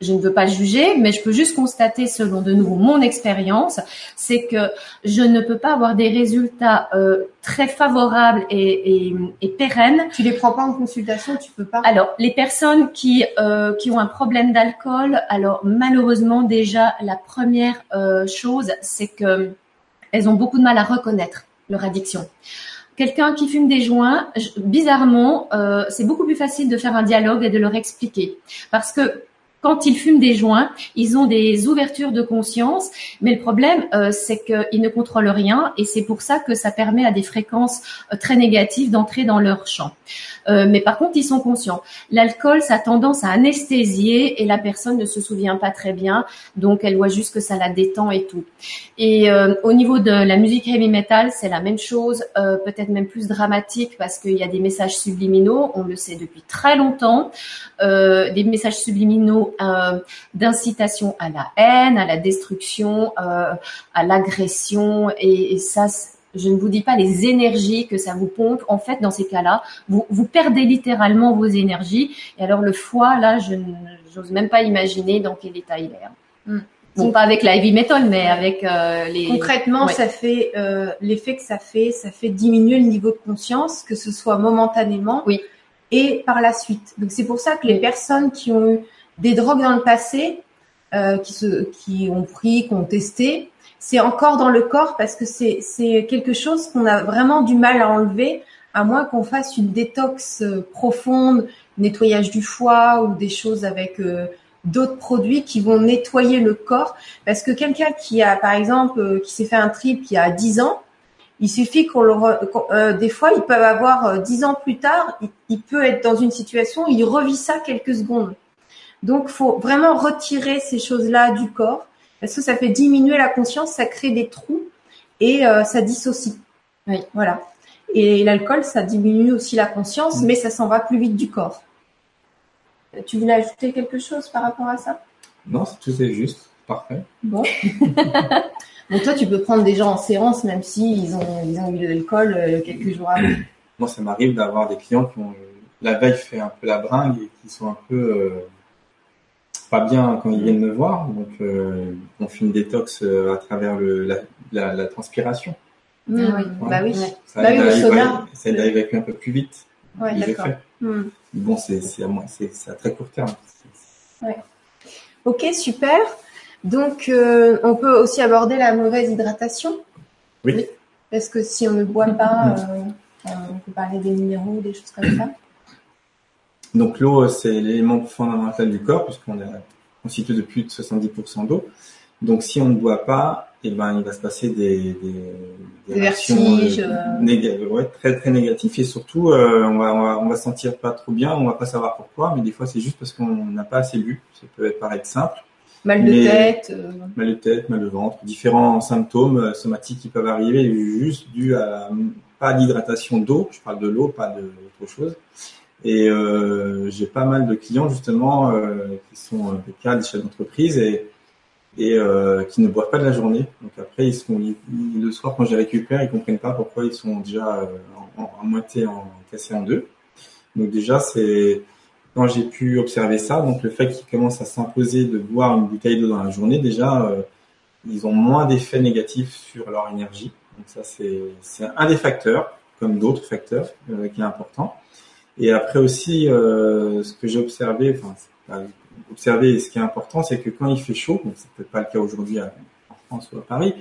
je ne veux pas juger, mais je peux juste constater, selon de nouveau mon expérience, c'est que je ne peux pas avoir des résultats euh, très favorables et, et, et, pérennes. Tu les prends pas en consultation, tu peux pas? Alors, les personnes qui euh, qui ont un problème d'alcool, alors malheureusement déjà la première euh, chose, c'est que elles ont beaucoup de mal à reconnaître leur addiction. Quelqu'un qui fume des joints, bizarrement, euh, c'est beaucoup plus facile de faire un dialogue et de leur expliquer, parce que quand ils fument des joints, ils ont des ouvertures de conscience, mais le problème, euh, c'est qu'ils ne contrôlent rien, et c'est pour ça que ça permet à des fréquences euh, très négatives d'entrer dans leur champ. Euh, mais par contre, ils sont conscients. L'alcool, ça a tendance à anesthésier, et la personne ne se souvient pas très bien, donc elle voit juste que ça la détend et tout. Et au niveau de la musique heavy metal, c'est la même chose, peut-être même plus dramatique, parce qu'il y a des messages subliminaux, on le sait depuis très longtemps, des messages subliminaux euh, d'incitation à la haine, à la destruction, euh, à l'agression. Et, ça, je ne vous dis pas les énergies que ça vous pompe. En fait, dans ces cas-là, vous, vous perdez littéralement vos énergies. Et alors le foie, là, je n'ose même pas imaginer dans quel état il est. Hmm. Bon, pas avec la heavy metal, mais avec euh, les. Concrètement, ça fait l'effet que ça fait, ça fait diminuer le niveau de conscience, que ce soit momentanément, oui. et par la suite. Donc c'est pour ça que les personnes qui ont eu des drogues dans le passé euh, qui, se, qui ont pris, qui ont testé, c'est encore dans le corps parce que c'est, c'est quelque chose qu'on a vraiment du mal à enlever, à moins qu'on fasse une détox euh, profonde, nettoyage du foie ou des choses avec euh, d'autres produits qui vont nettoyer le corps. Parce que quelqu'un qui a, par exemple, euh, qui s'est fait un trip il y a 10 ans, il suffit qu'on le, euh, des fois, ils peuvent avoir 10 ans plus tard, il, peut être dans une situation, il revit ça quelques secondes. Donc, faut vraiment retirer ces choses-là du corps parce que ça fait diminuer la conscience, ça crée des trous et euh, ça dissocie. Oui. Voilà. Et l'alcool, ça diminue aussi la conscience, mais ça s'en va plus vite du corps. Tu voulais ajouter quelque chose par rapport à ça? Non, tout est juste. Parfait. Bon. Donc toi, tu peux prendre des gens en séance, même s'ils ils ont, ils ont eu de l'alcool euh, quelques jours avant. Moi, ça m'arrive d'avoir des clients qui ont la veille fait un peu la bringue et qui sont un peu euh, pas bien quand ils viennent me voir. Donc, euh, on fait une détox euh, à travers le, la, la, la, transpiration. Mmh, oui. Bah oui. Ça bah aide, oui, à, le sauna. ça aide à évacuer un peu plus vite Ouais, les d'accord. effets. Mmh. Bon, c'est c'est à, moi- c'est- c'est à très court terme. Ok, super. Donc, euh, on peut aussi aborder la mauvaise hydratation. Oui. Parce que si on ne boit pas, euh, on peut parler des minéraux, des choses comme ça? Donc l'eau, euh, c'est l'élément fondamental du corps puisqu'on est constitué de plus de 70% d'eau. Donc si on ne boit pas, eh ben il va se passer des, des, Des vertiges, euh, euh. ouais, très très négatifs et surtout euh, on va on va on va se sentir pas trop bien, on va pas savoir pourquoi, mais des fois c'est juste parce qu'on n'a pas assez bu. Ça peut paraître simple, Mal de tête. euh, mal de tête, mal de ventre, différents symptômes somatiques qui peuvent arriver juste dû à pas d'hydratation d'eau. Je parle de l'eau, pas de autre chose. Et euh, j'ai pas mal de clients justement euh, qui sont euh, des cadres, des chefs d'entreprise et et euh, qui ne boivent pas de la journée. Donc après ils sont ils- le soir quand je les récupère, ils comprennent pas pourquoi ils sont déjà euh, en, en, moitié en cassés en deux. Donc déjà c'est quand j'ai pu observer ça, donc le fait qu'ils commencent à s'imposer de boire une bouteille d'eau dans la journée, déjà euh, ils ont moins d'effets négatifs sur leur énergie. Donc ça c'est un des facteurs, comme d'autres facteurs, qui est important. Et après aussi, euh, ce que j'ai observé, enfin, observé, ce qui est important, c'est que quand il fait chaud, donc c'est peut-être pas le cas aujourd'hui en France ou à Paris,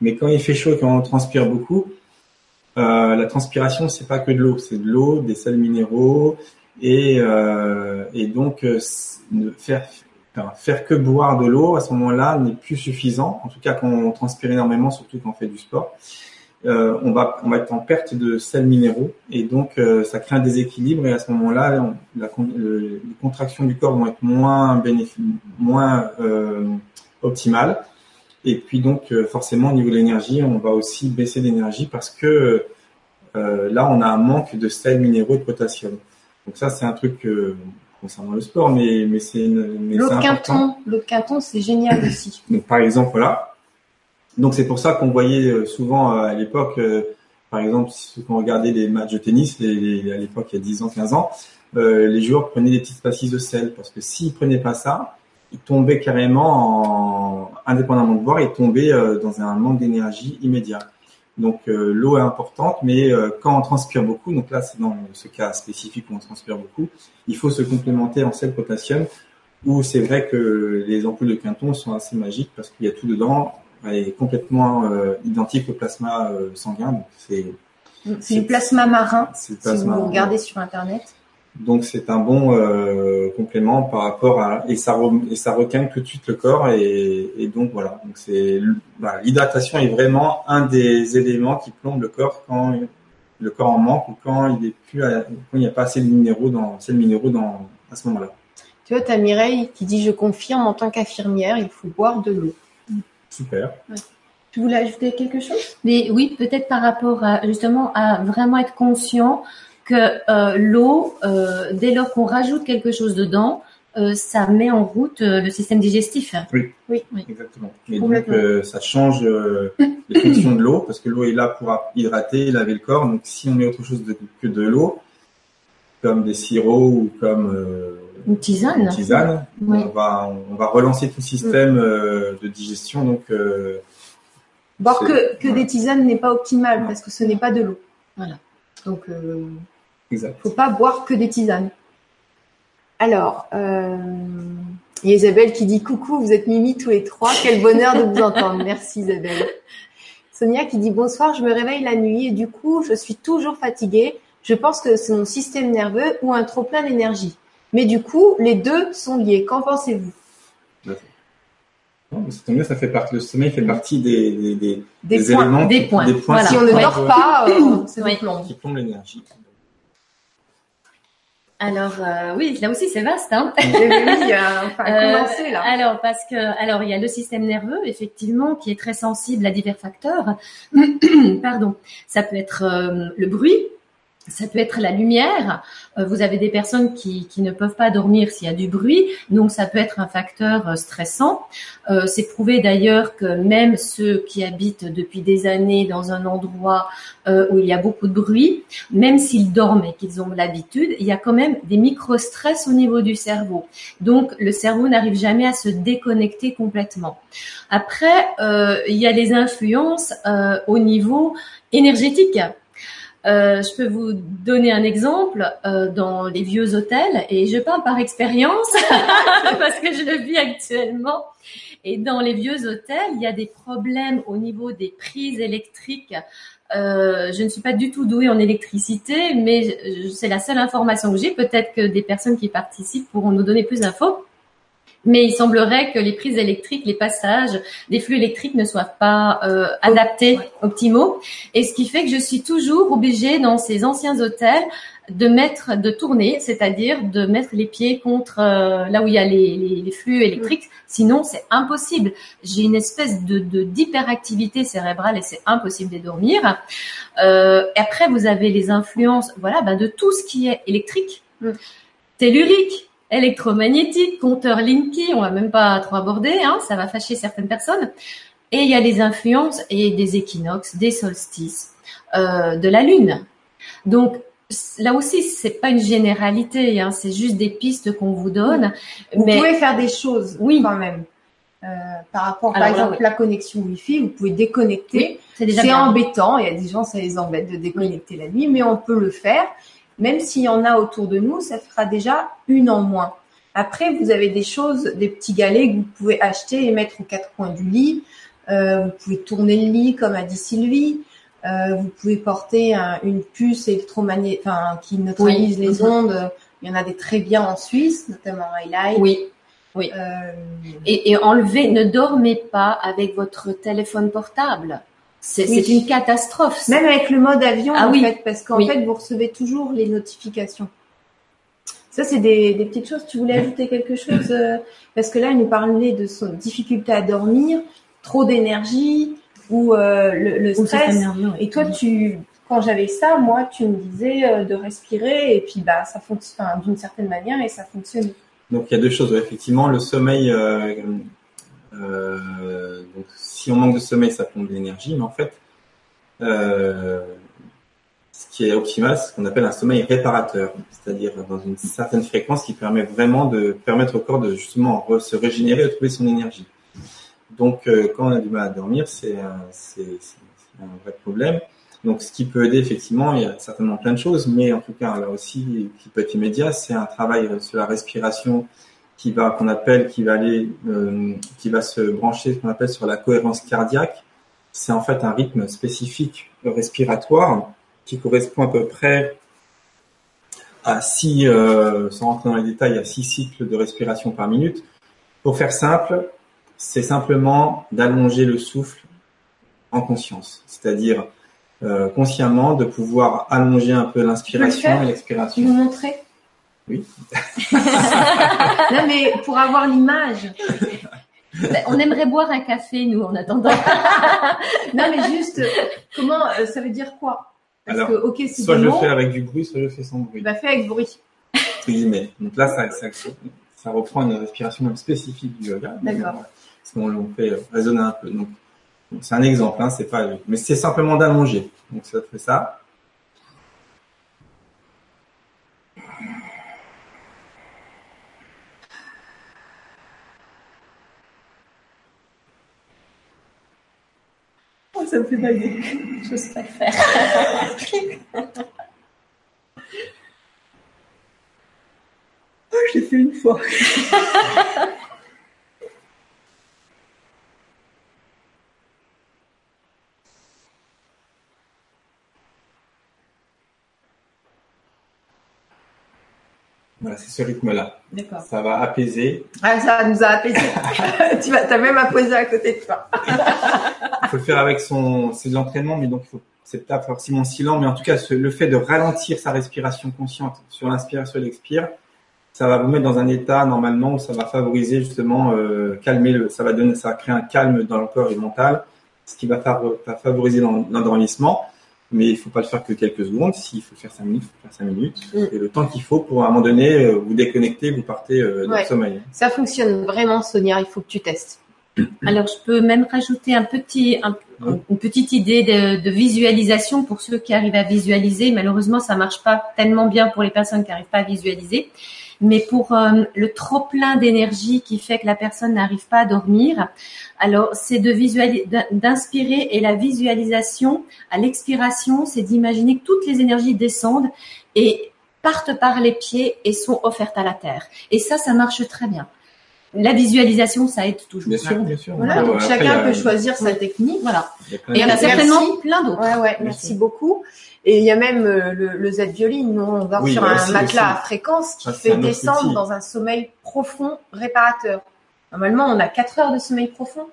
mais quand il fait chaud et quand on transpire beaucoup, euh, la transpiration, c'est pas que de l'eau, c'est de l'eau, des sels minéraux, et, euh, et donc euh, ne faire enfin, faire que boire de l'eau à ce moment-là n'est plus suffisant. En tout cas, quand on transpire énormément, surtout quand on fait du sport euh, on va on va être en perte de sels minéraux et donc euh, ça crée un déséquilibre et à ce moment-là la le- les contractions du corps vont être moins bénéfiques, moins euh, optimales et puis donc euh, forcément au niveau de l'énergie on va aussi baisser d'énergie parce que euh, là on a un manque de sels minéraux et de potassium donc ça c'est un truc euh, concernant le sport mais mais c'est une- mais L'eau de. Quinton, l'eau de Quinton, c'est génial aussi. Donc, par exemple, voilà. Donc, c'est pour ça qu'on voyait euh, souvent euh, à l'époque, euh, par exemple, quand on regardait les matchs de tennis, les, les- à l'époque, il y a 10 ans, 15 ans, euh, les joueurs prenaient des petites pastilles de sel parce que s'ils prenaient pas ça, ils tombaient carrément, en, indépendamment de boire, ils tombaient dans un manque d'énergie immédiat. Donc euh, l'eau est importante, mais quand on transpire beaucoup, donc là c'est dans ce cas spécifique où on transpire beaucoup, il faut se complémenter en sel potassium. Où c'est vrai que les ampoules de Quinton sont assez magiques parce qu'il y a tout dedans, est complètement identique au plasma sanguin. Donc c'est c'est du plasma marin. Si vous regardez sur internet. Donc c'est un bon euh, complément par rapport à et ça et ça retient tout de suite le corps et, et donc voilà donc c'est bah, l'hydratation est vraiment un des éléments qui plombe le corps quand le corps en manque ou quand il est plus quand il n'y a pas assez de minéraux dans assez de minéraux dans à ce moment-là. Tu vois, as Mireille qui dit je confirme en tant qu'infirmière il faut boire de l'eau. Super. Tu voulais ajouter quelque chose? Mais oui, peut-être par rapport à justement à vraiment être conscient que euh, l'eau, euh, dès lors qu'on rajoute quelque chose dedans, euh, ça met en route le système digestif. Oui, oui, exactement. Et donc ça change les fonctions de l'eau parce que l'eau est là pour hydrater, laver le corps. Donc si on met autre chose que de l'eau, comme des sirops ou comme une tisane, tisane on va on va relancer tout le système de digestion. Donc Boire que, que des tisanes n'est pas optimal parce que ce n'est pas de l'eau. Voilà. Donc Exact. Faut pas boire que des tisanes. Alors, euh, Isabelle qui dit coucou, vous êtes Mimi tous les trois. Quel bonheur de vous entendre. Merci Isabelle. Sonia qui dit bonsoir, je me réveille la nuit et du coup, je suis toujours fatiguée. Je pense que c'est mon système nerveux ou un trop plein d'énergie. Mais du coup, les deux sont liés. Qu'en pensez-vous? Mieux, ça fait partie, le sommeil fait partie des, des, des, des, éléments, des points. Des points Si on ne dort pas, euh, c'est qui plombe l'énergie. Alors euh, oui, là aussi c'est vaste. Hein oui, oui, enfin, euh, là. Alors parce que alors il y a le système nerveux effectivement qui est très sensible à divers facteurs. Pardon, ça peut être euh, le bruit, ça peut être la lumière. Euh, vous avez des personnes qui, qui ne peuvent pas dormir s'il y a du bruit, donc ça peut être un facteur euh, stressant. Euh, c'est prouvé d'ailleurs que même ceux qui habitent depuis des années dans un endroit où il y a beaucoup de bruit, même s'ils dorment et qu'ils ont l'habitude, il y a quand même des micro-stress au niveau du cerveau. Donc le cerveau n'arrive jamais à se déconnecter complètement. Après, il y a les influences au niveau énergétique. Euh, je peux vous donner un exemple euh, dans les vieux hôtels et je parle par expérience parce que je le vis actuellement. Et dans les vieux hôtels, il y a des problèmes au niveau des prises électriques. Euh, je ne suis pas du tout douée en électricité, mais c'est la seule information que j'ai. Peut-être que des personnes qui participent pourront nous donner plus d'infos. Mais il semblerait que les prises électriques, les passages des flux électriques ne soient pas euh, adaptés, optimaux. Et ce qui fait que je suis toujours obligée dans ces anciens hôtels de mettre, de tourner, c'est-à-dire de mettre les pieds contre euh, là où il y a les, les, flux électriques. Sinon, c'est impossible. J'ai une espèce de d'hyperactivité cérébrale et c'est impossible de dormir. Euh, et après, vous avez les influences, voilà, ben, de tout ce qui est électrique, mm. tellurique, électromagnétique, compteur Linky, on va même pas trop aborder, hein, ça va fâcher certaines personnes. Et il y a les influences et des équinoxes, des solstices, euh, de la lune. Donc là aussi, c'est pas une généralité, hein, c'est juste des pistes qu'on vous donne. Vous pouvez faire des choses, oui, quand même. Euh, par rapport, par exemple, la connexion Wi-Fi, vous pouvez déconnecter. c'est embêtant. Il y a des gens, ça les embête de déconnecter la nuit, mais on peut le faire même s'il y en a autour de nous, ça fera déjà une en moins. Après, vous avez des choses, des petits galets que vous pouvez acheter et mettre aux quatre coins du lit. Euh, vous pouvez tourner le lit, comme a dit Sylvie. Euh, vous pouvez porter une puce électromagnétique, enfin, qui neutralise les mhm. ondes. Il y en a des très bien en Suisse, notamment Highlight. Oui. Oui. Euh, et, et enlevez, ne dormez pas avec votre téléphone portable. C'est une catastrophe. Même avec le mode avion, ah en fait, parce qu'en fait, vous recevez toujours les notifications. Ça, c'est des, des, petites choses. Tu voulais ajouter quelque chose euh, Parce que là, il nous parlait de son difficulté à dormir, trop d'énergie ou euh, le, le, stress. Et toi, tu, quand j'avais ça, moi, tu me disais euh, de respirer et puis bah, ça fonctionne d'une certaine manière et ça fonctionne. Donc, il y a deux choses. Effectivement, le sommeil euh, donc, si on manque de sommeil, ça pompe de l'énergie, mais en fait, euh, ce qui est optimal, c'est ce qu'on appelle un sommeil réparateur, c'est-à-dire dans une certaine fréquence qui permet vraiment de permettre au corps de justement se régénérer et trouver son énergie. Donc, euh, quand on a du mal à dormir, c'est un, un, vrai problème. Donc, ce qui peut aider, effectivement, il y a certainement plein de choses, mais en tout cas, là aussi, qui peut être immédiat, c'est un travail sur la respiration qui va, qu'on appelle, qui va aller, euh, qui va se brancher, ce qu'on appelle sur la cohérence cardiaque. C'est en fait un rythme spécifique respiratoire qui correspond à peu près à six, euh, sans rentrer dans les détails, à six cycles de respiration par minute. Pour faire simple, c'est simplement d'allonger le souffle en conscience, c'est-à-dire euh, consciemment de pouvoir allonger un peu l'inspiration et l'expiration. Vous montrer? Oui. non mais pour avoir l'image. Ben, on aimerait boire un café, nous, en attendant. non, mais juste, comment, euh, ça veut dire quoi? Parce Alors, que, ok, c'est Soit je le fais avec du bruit, soit je le fais sans bruit. Bah, fais avec bruit. Donc là, ça, ça, ça, reprend une respiration même spécifique du yoga. D'accord. Parce qu'on fait résonner un peu. Donc, c'est un exemple, hein, c'est pas, mais c'est simplement d'allonger. Donc, ça fait ça. Ça me fait bailler. J'ose pas le faire. oh, je l'ai fait une fois. Voilà, c'est ce rythme-là. D'accord. Ça va apaiser. Ah, ça nous a apaisé. tu vas, as même apposé à côté de toi. Faut le faire avec son, c'est de l'entraînement, mais donc il faut, c'est pas forcément si lent, mais en tout cas, le fait de ralentir sa respiration consciente sur l'inspiration et l'expire, ça va vous mettre dans un état normalement où ça va favoriser justement euh, calmer le, ça va donner, ça va créer un calme dans le corps et le mental, ce qui va, favoriser l'endormissement mais il faut pas le faire que quelques secondes. S'il faut faire cinq minutes, il faut faire cinq minutes. Mm. Et le temps qu'il faut pour à un moment donné euh, vous déconnecter, vous partez euh, dans le sommeil. Ça fonctionne vraiment, Sonia. Il faut que tu testes. Alors, je peux même rajouter un petit, une petite idée de, de, visualisation pour ceux qui arrivent à visualiser. Malheureusement, ça marche pas tellement bien pour les personnes qui n'arrivent pas à visualiser. Mais pour euh, le trop plein d'énergie qui fait que la personne n'arrive pas à dormir, alors c'est de visualiser, d'inspirer et la visualisation à l'expiration, c'est d'imaginer que toutes les énergies descendent et partent par les pieds et sont offertes à la terre. Et ça, ça marche très bien. La visualisation, ça aide toujours. Bien sûr, bien sûr. Voilà, donc chacun peut choisir sa technique. Voilà. Et il y en a certainement plein d'autres. Ouais, ouais, merci beaucoup. Et il y a même euh, le, le Z-Violine, on dort sur un matelas à fréquence qui fait descendre dans un sommeil profond réparateur. Normalement, on a 4 heures de sommeil profond.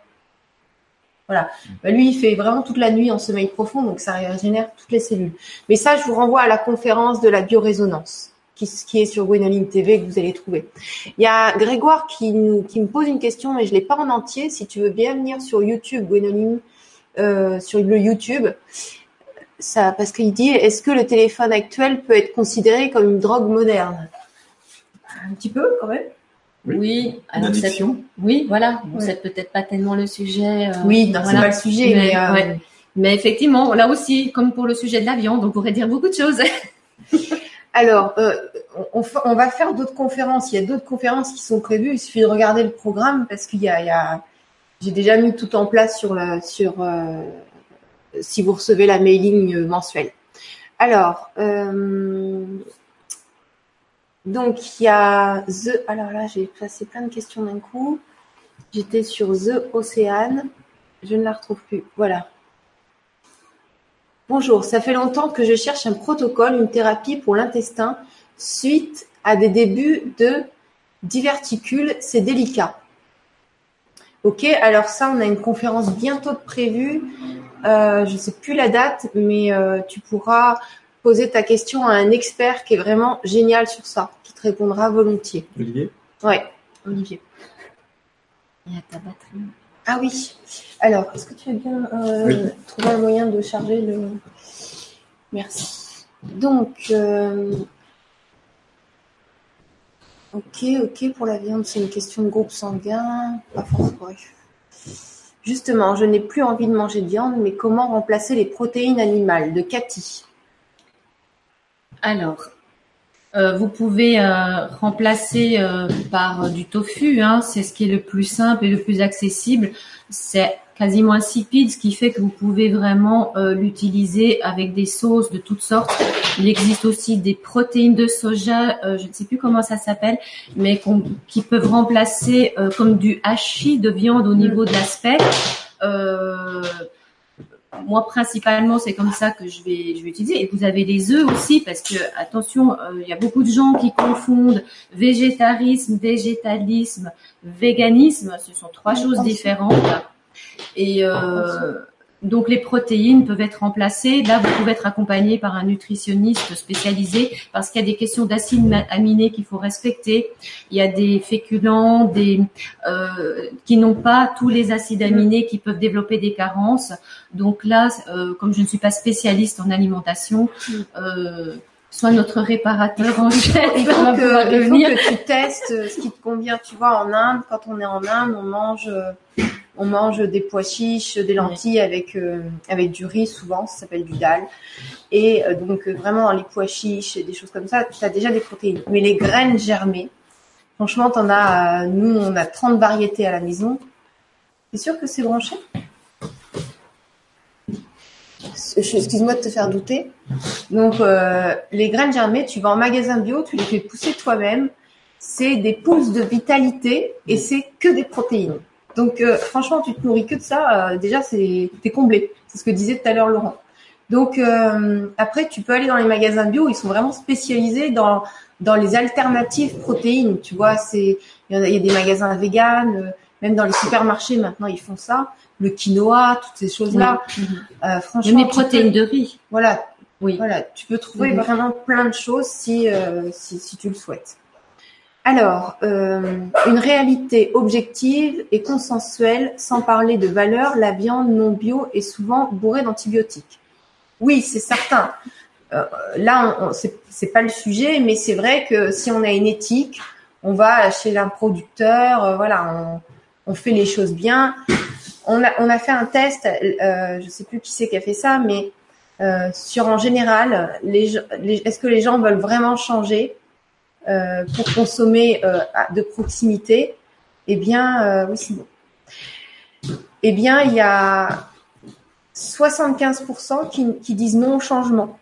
Voilà. Mm. Bah, lui, il fait vraiment toute la nuit en sommeil profond, donc ça régénère toutes les cellules. Mais ça, je vous renvoie à la conférence de la biorésonance, qui, qui est sur Gwenoline TV, que vous allez trouver. Il y a Grégoire qui, nous, qui me pose une question, mais je l'ai pas en entier. Si tu veux bien venir sur YouTube, Gwenoline, euh, sur le YouTube, ça, parce qu'il dit, est-ce que le téléphone actuel peut être considéré comme une drogue moderne? Un petit peu, quand même. Oui, alors oui, voilà. c'est peut-être pas tellement le sujet. Euh, oui, non, c'est pas le sujet, mais, euh, mais, effectivement, là aussi, comme pour le sujet de la viande, on pourrait dire beaucoup de choses. alors, euh, on, va faire d'autres conférences. Il y a d'autres conférences qui sont prévues. Il suffit de regarder le programme parce qu'il y a, j'ai déjà mis tout en place sur sur si vous recevez la mailing mensuelle. Alors, euh, donc il y a The. Alors là, j'ai passé plein de questions d'un coup. J'étais sur The Océane. Je ne la retrouve plus. Voilà. Bonjour, ça fait longtemps que je cherche un protocole, une thérapie pour l'intestin suite à des débuts de diverticules. C'est délicat. Ok, alors ça, on a une conférence bientôt prévue. Euh, je ne sais plus la date, mais euh, tu pourras poser ta question à un expert qui est vraiment génial sur ça, qui te répondra volontiers. Olivier? Ouais, Olivier. Il y a ta batterie. Ah oui. Alors, est-ce que tu as bien euh, trouvé un moyen de charger le. Merci. Donc, euh, ok, ok, pour la viande, c'est une question de groupe sanguin. Pas forcément. Justement, je n'ai plus envie de manger de viande, mais comment remplacer les protéines animales De Cathy? Alors, euh, vous pouvez euh, remplacer euh, par du tofu, hein, c'est ce qui est le plus simple et le plus accessible. C'est quasiment insipide, ce qui fait que vous pouvez vraiment l'utiliser avec des sauces de toutes sortes. Il existe aussi des protéines de soja, je ne sais plus comment ça s'appelle, mais qui peuvent remplacer comme du hachis de viande au niveau de l'aspect moi principalement c'est comme ça que je vais je vais utiliser. Et vous avez les œufs aussi parce que attention euh, il y a beaucoup de gens qui confondent végétarisme végétalisme véganisme. Ce sont trois choses différentes. Et euh, donc les protéines peuvent être remplacées. Là, vous pouvez être accompagné par un nutritionniste spécialisé parce qu'il y a des questions d'acides aminés qu'il faut respecter. Il y a des féculents, des euh, qui n'ont pas tous les acides aminés qui peuvent développer des carences. Donc là, euh, comme je ne suis pas spécialiste en alimentation, euh, soit notre réparateur en chef. Il faut, que, il faut que tu testes ce qui te convient. Tu vois, en Inde, quand on est en Inde, on mange on mange des pois chiches, des lentilles avec euh, avec du riz souvent, ça s'appelle du dal. Et euh, donc euh, vraiment dans les pois chiches et des choses comme ça, tu as déjà des protéines. Mais les graines germées, franchement, t'en as nous on a 30 variétés à la maison. T'es sûr que c'est branché? Excuse-moi de te faire douter. Donc les graines germées, tu vas en magasin bio, tu les fais pousser toi-même. C'est des pousses de vitalité et c'est que des protéines. Donc euh, franchement, tu te nourris que de ça, euh, déjà c'est t'es comblé. C'est ce que disait tout à l'heure Laurent. Donc euh, après, tu peux aller dans les magasins bio, ils sont vraiment spécialisés dans dans les alternatives protéines. Tu vois, c'est il y, a des magasins véganes, même dans les supermarchés maintenant ils font ça. Le quinoa, toutes ces choses-là. Euh, franchement, les protéines de riz. Voilà, oui. Voilà, tu peux trouver vraiment plein de choses si, si, si tu le souhaites. Alors, euh, une réalité objective et consensuelle, sans parler de valeur, la viande non bio est souvent bourrée d'antibiotiques. Oui, c'est certain. Euh, là, c'est pas le sujet, mais c'est vrai que si on a une éthique, on va chez un producteur, euh, voilà, on, fait les choses bien. On a, fait un test, euh, je sais plus qui c'est qui a fait ça, mais sur en général, est-ce que les gens veulent vraiment changer? Euh, pour consommer euh, de proximité, eh bien, euh, oui, c'est bon. Eh bien, il y a 75% qui, qui, disent non au changement.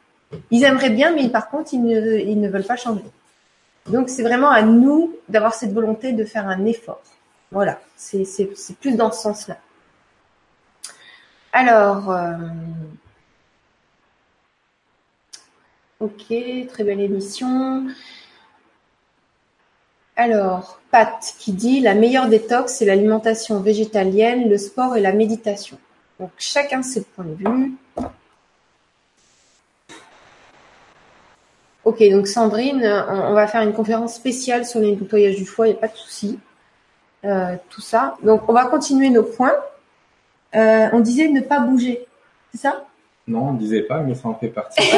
Ils aimeraient bien, mais par contre, ils ne, veulent pas changer. Donc, c'est vraiment à nous d'avoir cette volonté de faire un effort. Voilà, c'est plus dans ce sens-là. Alors, euh... ok, très belle émission. Alors, Pat qui dit la meilleure détox, c'est l'alimentation végétalienne, le sport et la méditation. Donc chacun ses points de vue. Ok, donc Sandrine, on, va faire une conférence spéciale sur le nettoyage du foie, il n'y a pas de souci. Euh, tout ça. Donc on va continuer nos points. Euh, on disait ne pas bouger, c'est ça? Non, on ne disait pas, mais ça en fait partie.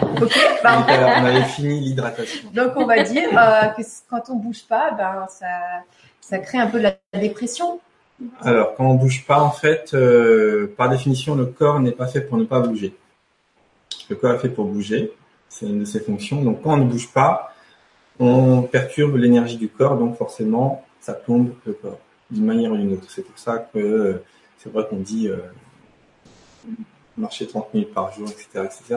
Bah, on avait fini l'hydratation. Donc on va dire euh, que quand on bouge pas, ben ça, ça crée un peu de la dépression. Alors quand on bouge pas, en fait, euh, par définition, le corps n'est pas fait pour ne pas bouger. Le corps est fait pour bouger, c'est une de ses fonctions. Donc quand on ne bouge pas, on perturbe l'énergie du corps, donc forcément, ça plombe le corps d'une manière ou d'une autre. C'est pour ça que euh, c'est vrai qu'on dit marcher 30 minutes par jour, etc., etc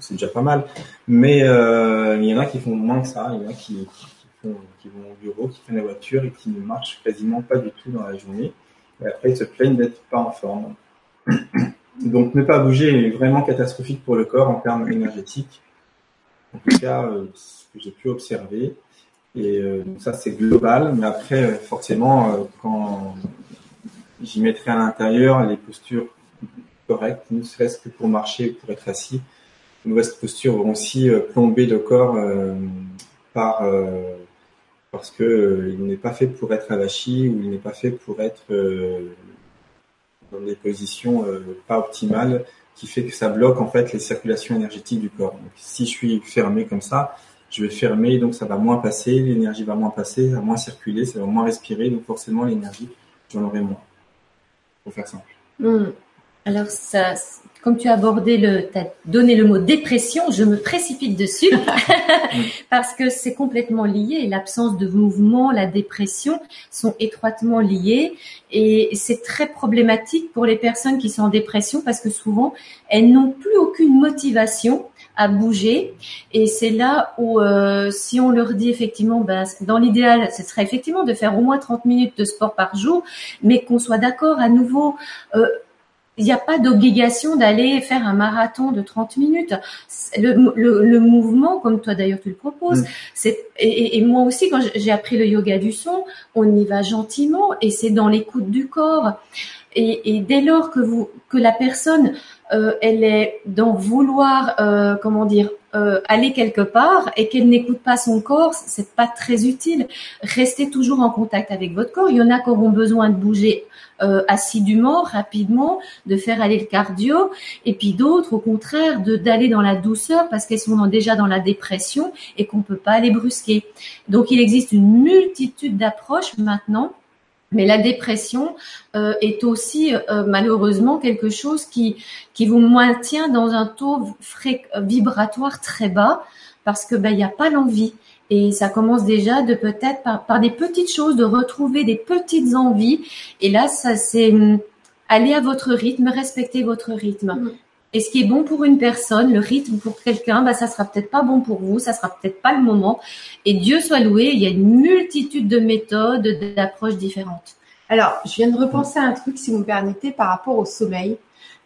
c'est déjà pas mal. Mais euh, il y en a qui font moins que ça, il y en a qui, vont au bureau, qui prennent la voiture et qui ne marchent quasiment pas du tout dans la journée. Et après, ils se plaignent d'être pas en forme. Donc, ne pas bouger est vraiment catastrophique pour le corps en termes énergétiques. En tout cas, euh, ce que j'ai pu observer. Et euh, ça, c'est global. Mais après, forcément, quand j'y mettrai à l'intérieur les postures correctes, ne serait-ce que pour marcher ou pour être assis, mauvaises postures vont aussi euh, plomber le corps euh, par euh, parce que il n'est pas fait pour être avachi ou il n'est pas fait pour être dans des positions pas optimales qui fait que ça bloque en fait les circulations énergétiques du corps. Donc, si je suis fermé comme ça, je vais fermer, donc ça va moins passer, l'énergie va moins passer, ça va moins circuler, ça va moins respirer, donc forcément l'énergie, j'en aurai moins. Pour faire simple. Mmh. Alors ça, comme tu as abordé le, as donné le mot dépression, je me précipite dessus parce que c'est complètement lié. L'absence de mouvement, la dépression sont étroitement liés et c'est très problématique pour les personnes qui sont en dépression parce que souvent elles n'ont plus aucune motivation à bouger. Et c'est là où, euh, si on leur dit effectivement, ben, dans l'idéal, ce serait effectivement de faire au moins 30 minutes de sport par jour, mais qu'on soit d'accord à nouveau. Euh, il n'y a pas d'obligation d'aller faire un marathon de 30 minutes. Le, le, mouvement, comme toi d'ailleurs tu le proposes, mm. c'est et, et, moi aussi quand j'ai appris le yoga du son, on y va gentiment et c'est dans l'écoute du corps. Et, et, dès lors que vous que la personne euh, elle est dans vouloir euh, comment dire euh, aller quelque part et qu'elle n'écoute pas son corps, c'est pas très utile. Restez toujours en contact avec votre corps. Il y en a qui auront besoin de bouger euh, assidûment, rapidement, de faire aller le cardio, et puis d'autres, au contraire, de d'aller dans la douceur parce qu'elles sont déjà dans la dépression et qu'on peut pas les brusquer. Donc il existe une multitude d'approches maintenant. Mais la dépression euh, est aussi euh, malheureusement quelque chose qui qui vous maintient dans un taux vibratoire très bas parce que ben il n'y a pas l'envie. Et ça commence déjà de peut-être par, des petites choses, de retrouver des petites envies. Et là, ça c'est hum, aller à votre rythme, respecter votre rythme. Mm. Et ce qui est bon pour une personne, le rythme pour quelqu'un, bah, ça sera peut-être pas bon pour vous, ça sera peut-être pas le moment. Et Dieu soit loué, il y a une multitude de méthodes, d'approches différentes. Alors, je viens de repenser à un truc, si vous me permettez, par rapport au sommeil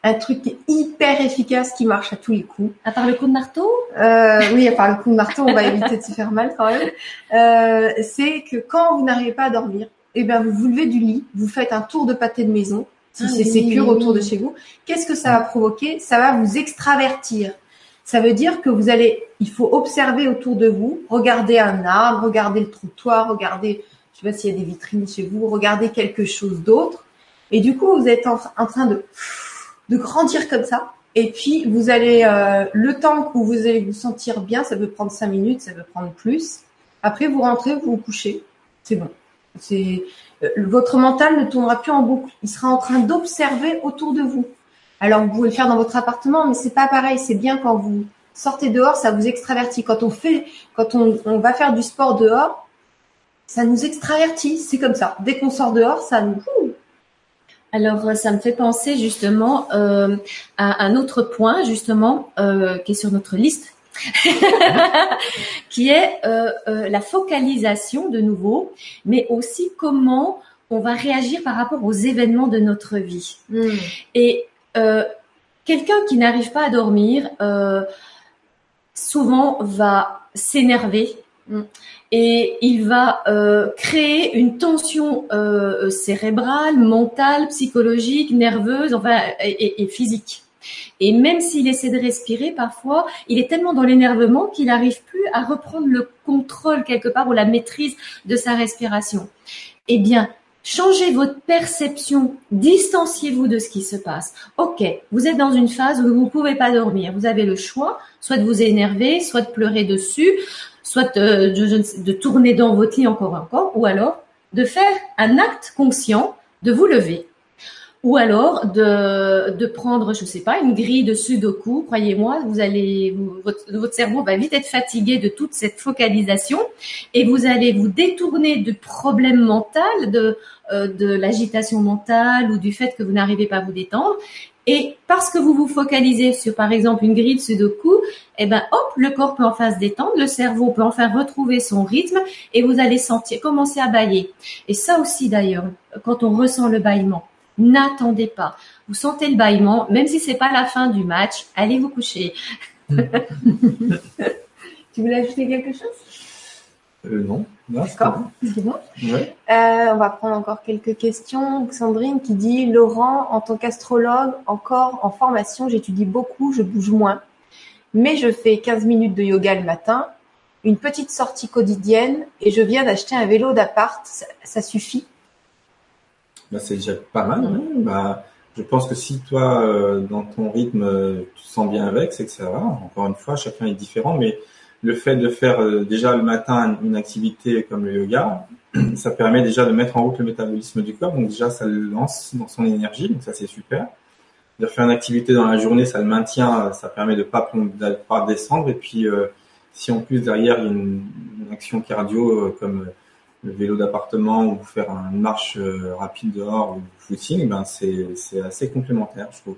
un truc hyper efficace qui marche à tous les coups. À part le coup de marteau? Euh, Oui, à part le coup de marteau, on va éviter de se faire mal quand même. Euh, c'est que quand vous n'arrivez pas à dormir, eh bien vous vous levez du lit, vous faites un tour de pâté de maison, si ah c'est sécure autour de chez vous. Qu'est-ce que ça va provoquer? Ça va vous extravertir. Ça veut dire que vous allez, il faut observer autour de vous, regarder un arbre, regarder le trottoir, regarder, je sais pas s'il y a des vitrines chez vous, regarder quelque chose d'autre. Et du coup, vous êtes en train de de grandir comme ça. Et puis vous allez euh, le temps que vous allez vous sentir bien, ça peut prendre cinq minutes, ça peut prendre plus. Après vous rentrez, vous vous couchez, c'est bon. C'est votre mental ne tournera plus en boucle, il sera en train d'observer autour de vous. Alors vous pouvez le faire dans votre appartement, mais c'est pas pareil. C'est bien quand vous sortez dehors, ça vous extravertit. Quand on fait, quand on, on va faire du sport dehors, ça nous extravertit. C'est comme ça. Dès qu'on sort dehors, ça nous alors, euh, ça me fait penser justement euh, à un autre point, justement, euh, qui est sur notre liste, qui est la focalisation de nouveau, mais aussi comment on va réagir par rapport aux événements de notre vie. Hmm. Et quelqu'un qui n'arrive pas à dormir, souvent va s'énerver Mm. Et il va euh, créer une tension euh, cérébrale, mentale, psychologique, nerveuse, enfin et, physique. Et même s'il essaie de respirer, parfois, il est tellement dans l'énervement qu'il n'arrive plus à reprendre le contrôle quelque part ou la maîtrise de sa respiration. Eh bien, changez votre perception, distanciez-vous de ce qui se passe. Ok, vous êtes dans une phase où vous ne pouvez pas dormir. Vous avez le choix, soit de vous énerver, soit de pleurer dessus, soit euh, de, de, tourner dans votre lit encore et encore, ou alors de faire un acte conscient de vous lever. Ou alors de, de prendre, je sais pas, une grille de sudoku. Croyez-moi, vous allez, votre, cerveau va vite être fatigué de toute cette focalisation et vous allez vous détourner du problème mental, de, euh, de l'agitation mentale ou du fait que vous n'arrivez pas à vous détendre et parce que vous vous focalisez sur, par exemple, une grille de Sudoku, eh ben, hop, le corps peut enfin se détendre, le cerveau peut enfin retrouver son rythme et vous allez sentir, commencer à bailler. Et ça aussi, d'ailleurs, quand on ressent le bâillement, n'attendez pas. Vous sentez le bâillement, même si c'est pas la fin du match, allez vous coucher. tu voulais ajouter quelque chose? Euh, non. D'accord. Euh, on va prendre encore quelques questions. Sandrine qui dit Laurent, en tant qu'astrologue, encore en formation, j'étudie beaucoup, je bouge moins. Mais je fais 15 minutes de yoga le matin, une petite sortie quotidienne et je viens d'acheter un vélo d'appart. Ça, suffit? Bah, C'est déjà pas mal. Hein. Bah, je pense que si toi, euh, dans ton rythme, tu te sens bien avec, c'est que ça va. Encore une fois, chacun est différent, mais le fait de faire euh, déjà le matin une activité comme le yoga, ça permet déjà de mettre en route le métabolisme du corps. Donc déjà, ça le lance dans son énergie. Donc ça, c'est super. de faire une activité dans la journée, ça le maintient, ça permet de pas de pas descendre. Et puis, si en plus derrière il y a une, action cardio comme le vélo d'appartement ou faire une marche rapide dehors ou footing, ben c'est assez complémentaire, je trouve.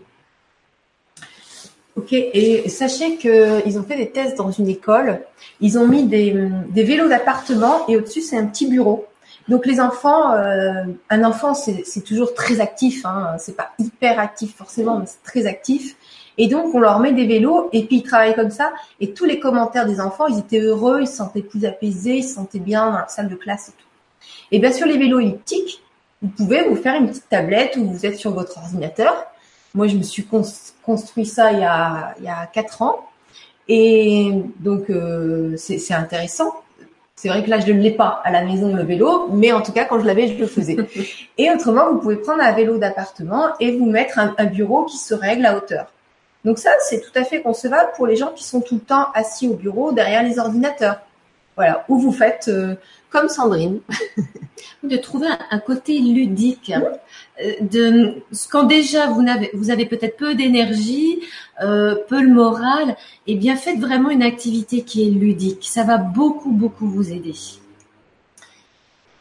Ok, et sachez qu'ils ont fait des tests dans une école. Ils ont mis des, des vélos d'appartement et au-dessus c'est un petit bureau. Donc les enfants, euh, un enfant c'est toujours très actif, hein, c'est pas hyper actif forcément, mais c'est très actif. Et donc on leur met des vélos et puis ils travaillent comme ça. Et tous les commentaires des enfants, ils étaient heureux, ils se sentaient plus apaisés, ils se sentaient bien dans la salle de classe et tout. Et bien sur les vélos elliptiques, vous pouvez vous faire une petite tablette où vous êtes sur votre ordinateur moi, je me suis construit ça il y a il y a quatre ans, et donc euh, c'est intéressant. C'est vrai que là, je ne l'ai pas à la maison le vélo, mais en tout cas, quand je l'avais, je le faisais. et autrement, vous pouvez prendre un vélo d'appartement et vous mettre un, un, bureau qui se règle à hauteur. Donc ça, c'est tout à fait concevable pour les gens qui sont tout le temps assis au bureau derrière les ordinateurs. Voilà, où vous faites euh, comme Sandrine. de trouver un, côté ludique. Euh, de quand déjà vous avez vous avez peut-être peu d'énergie, euh, peu le moral, eh bien faites vraiment une activité qui est ludique. Ça va beaucoup beaucoup vous aider.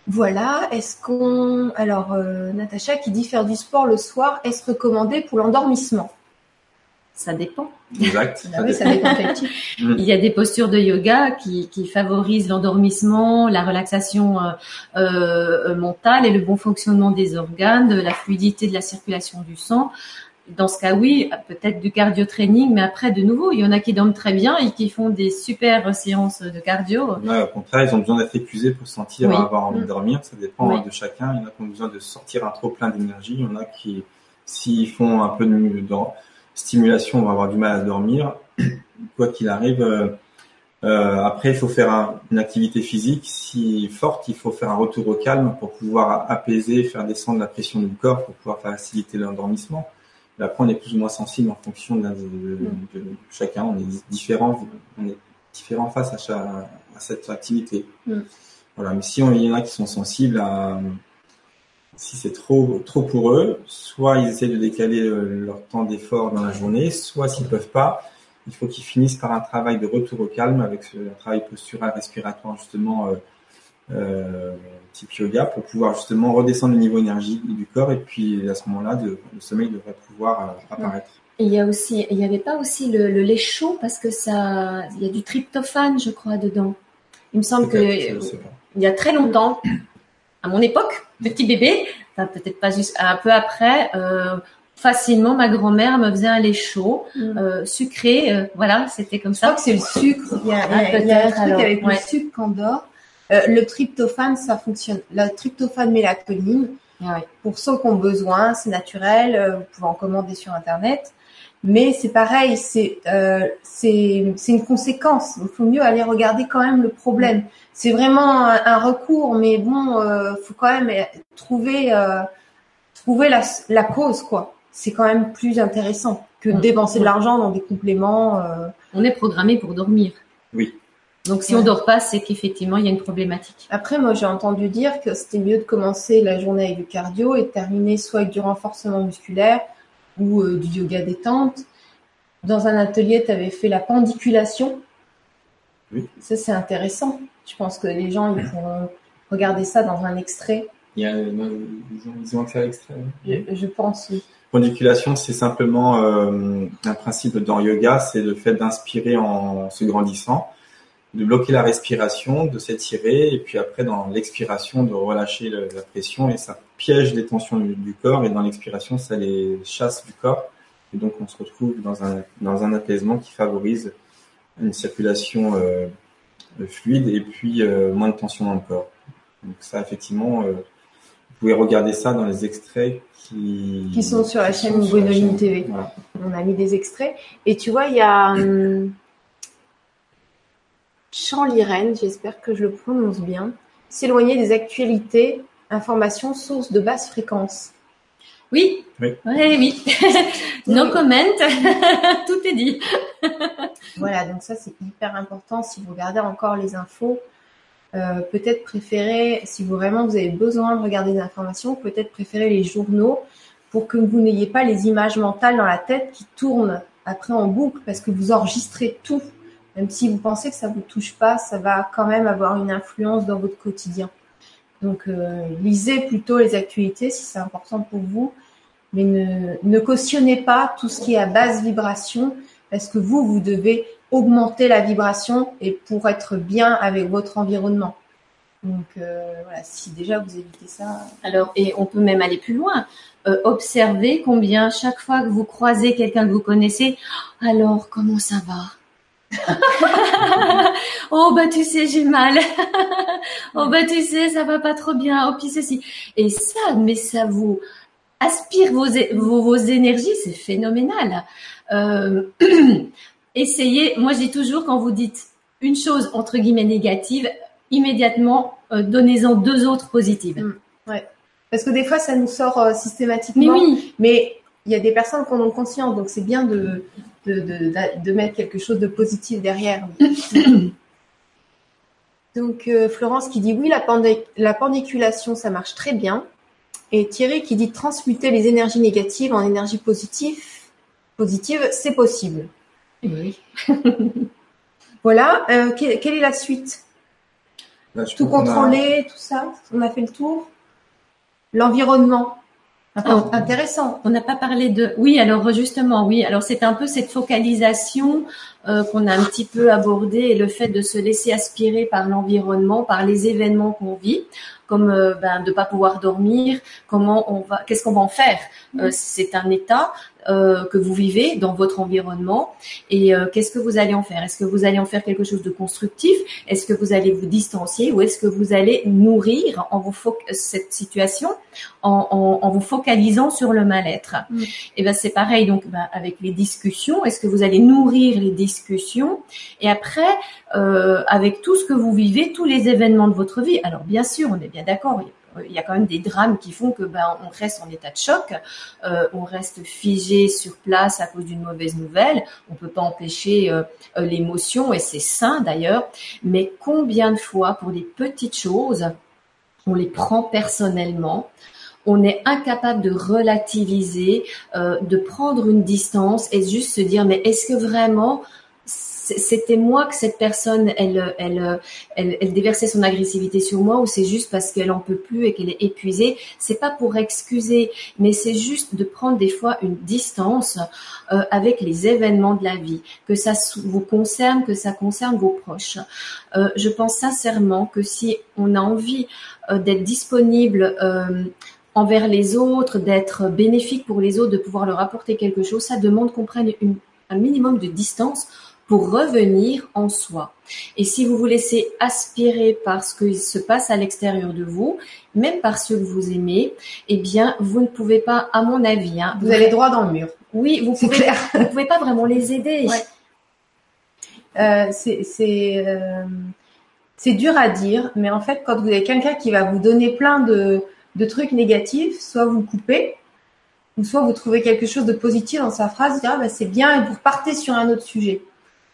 Voilà. Est-ce qu'on alors euh, Natacha qui dit faire du sport le soir, est-ce recommandé pour l'endormissement? Ça dépend. Exact. Ah ça dépend. Il y a des postures de yoga qui, qui favorisent l'endormissement, la relaxation euh, euh, mentale et le bon fonctionnement des organes, de la fluidité de la circulation du sang. Dans ce cas, oui, peut-être du cardio training, mais après, de nouveau, il y en a qui dorment très bien et qui font des super séances de cardio. Ouais, au contraire, ils ont besoin d'être épuisés pour sentir avoir envie de dormir. Ça dépend de chacun. Il y en a qui ont besoin de sortir un trop plein d'énergie. Il y en a qui, s'ils font un peu de, de stimulation, on va avoir du mal à dormir. Quoi qu'il arrive, euh, euh, après, il faut faire une activité physique si forte, il faut faire un retour au calme pour pouvoir apaiser, faire descendre la pression du corps pour pouvoir faciliter l'endormissement. Après, on est plus ou moins sensible en fonction de, chacun. On est différent, on est différent face à, cette activité. Mm. Voilà. Mais si on, il y en a qui sont sensibles à, si c'est trop trop pour eux, soit ils essaient de décaler euh, leur temps d'effort dans la journée, soit s'ils peuvent pas, il faut qu'ils finissent par un travail de retour au calme avec un travail postural respiratoire justement euh, euh, type yoga pour pouvoir justement redescendre le niveau énergie du corps et puis à ce moment-là le sommeil devrait pouvoir euh, apparaître. il y a aussi, il n'y avait pas aussi le, le, lait chaud parce que ça, il y a du tryptophane, je crois, dedans. Il me semble que il y a très longtemps, à mon époque, petit bébé, enfin, peut-être pas juste un peu après, euh, facilement ma grand-mère me faisait un lait chaud, mm. euh, sucré, euh, voilà, c'était comme ça. Je crois que c'est le sucre. Il y a, ah, il y a un truc avec le sucre qu'on dort. Euh, le tryptophane, ça fonctionne. Le tryptophane mélatonine, ah pour ceux qui ont besoin, c'est naturel. Euh, vous pouvez en commander sur internet. Mais c'est pareil, c'est euh, c'est une conséquence. Il faut mieux aller regarder quand même le problème. C'est vraiment un, recours, mais bon, euh, faut quand même trouver euh, trouver la, la cause quoi. C'est quand même plus intéressant que de dépenser de l'argent dans des compléments. Euh. On est programmé pour dormir. Oui. Donc si on dort pas, c'est qu'effectivement il y a une problématique. Après, moi j'ai entendu dire que c'était mieux de commencer la journée avec du cardio et de terminer soit avec du renforcement musculaire ou euh, du yoga détente. Dans un atelier, tu avais fait la pendiculation. Oui. Ça, c'est intéressant. Je pense que les gens, ils pourront regarder ça dans un extrait. Il y a, ils ont accès à l'extrait. Je, pense, oui. Pendiculation, c'est simplement euh, un principe dans yoga, c'est le fait d'inspirer en se grandissant, de bloquer la respiration, de s'étirer, et puis après dans l'expiration de relâcher la pression, et ça piège les tensions du, corps, et dans l'expiration, ça les chasse du corps, et donc on se retrouve dans un, dans un apaisement qui favorise une circulation euh, fluide et puis euh, moins de tension dans le corps. Donc ça, effectivement, euh, vous pouvez regarder ça dans les extraits qui, qui sont sur la chaîne Gwénoline TV. On a mis des extraits. Et tu vois, il y a hum, j'espère que je le prononce bien, s'éloigner des actualités, informations, sources de basse fréquence. Oui, oui, oui. no comment, tout est dit. voilà, donc ça c'est hyper important. Si vous regardez encore les infos, euh, peut-être préférer, si vous vraiment vous avez besoin de regarder des informations, peut-être préférer les journaux pour que vous n'ayez pas les images mentales dans la tête qui tournent après en boucle parce que vous enregistrez tout. Même si vous pensez que ça vous touche pas, ça va quand même avoir une influence dans votre quotidien. Donc, euh, lisez plutôt les actualités si c'est important pour vous, mais ne, ne cautionnez pas tout ce qui est à basse vibration parce que vous, vous devez augmenter la vibration et pour être bien avec votre environnement. Donc euh, voilà, si déjà vous évitez ça. Alors, et on peut même aller plus loin. Euh, observez combien chaque fois que vous croisez quelqu'un que vous connaissez, alors comment ça va? Oh bah tu sais j'ai mal. oh bah tu sais ça va pas trop bien. Oh puis ceci. Et ça, mais ça vous aspire vos vos, vos énergies, c'est phénoménal. Euh, essayez. Moi je dis toujours quand vous dites une chose entre guillemets négative, immédiatement, euh, donnez-en deux autres positives. Mm, ouais. Parce que des fois, ça nous sort euh, systématiquement. Mais oui. Mais il y a des personnes qui en ont conscience, donc c'est bien de, de, de, de, mettre quelque chose de positif derrière. donc euh, Florence qui dit oui, la, la pendiculation, ça marche très bien. Et Thierry qui dit transmuter les énergies négatives en énergie positive, positive c'est possible. Oui. voilà. Euh, quelle, quelle est la suite? Tout contrôler, tout ça? On a fait le tour? L'environnement. Oh. intéressant. On n'a pas parlé de. Oui, alors justement, oui. Alors c'est un peu cette focalisation euh, qu'on a un petit peu abordé et le fait de se laisser aspirer par l'environnement, par les événements qu'on vit, comme euh, ben, de pas pouvoir dormir. Comment on va Qu'est-ce qu'on va en faire? Euh, C'est un état. Euh, que vous vivez dans votre environnement et euh, qu'est-ce que vous allez en faire? Est-ce que vous allez en faire quelque chose de constructif? Est-ce que vous allez vous distancier ou est-ce que vous allez nourrir en vous cette situation en, en, en, vous focalisant sur le mal-être? Mm. Et ben c'est pareil donc ben, avec les discussions. Est-ce que vous allez nourrir les discussions? Et après euh, avec tout ce que vous vivez, tous les événements de votre vie Alors bien sûr, on est bien d'accord il y a quand même des drames qui font que ben on reste en état de choc, euh, on reste figé sur place à cause d'une mauvaise nouvelle. On peut pas empêcher euh, euh, l'émotion et c'est sain d'ailleurs. Mais combien de fois pour des petites choses, on les prend personnellement, on est incapable de relativiser, de prendre une distance et juste se dire mais est-ce que vraiment c'était moi que cette personne, elle, elle, elle, déversait son agressivité sur moi ou c'est juste parce qu'elle en peut plus et qu'elle est épuisée? C'est pas pour excuser, mais c'est juste de prendre des fois une distance euh, avec les événements de la vie, que ça vous concerne, que ça concerne vos proches. Euh, je pense sincèrement que si on a envie euh, d'être disponible envers les autres, d'être bénéfique pour les autres, de pouvoir leur apporter quelque chose, ça demande qu'on prenne un minimum de distance pour revenir en soi. Et si vous vous laissez aspirer par ce qui se passe à l'extérieur de vous, même par ceux que vous aimez, eh bien, vous ne pouvez pas, à mon avis, hein, vous, allez droit dans le mur. Oui, vous pouvez, clair. vous pouvez pas vraiment les aider. Euh, c'est euh, c'est dur à dire, mais en fait, quand vous avez quelqu'un qui va vous donner plein de, de trucs négatifs, soit vous coupez, ou soit vous trouvez quelque chose de positif dans sa phrase, ah, bah, c'est bien, et vous repartez sur un autre sujet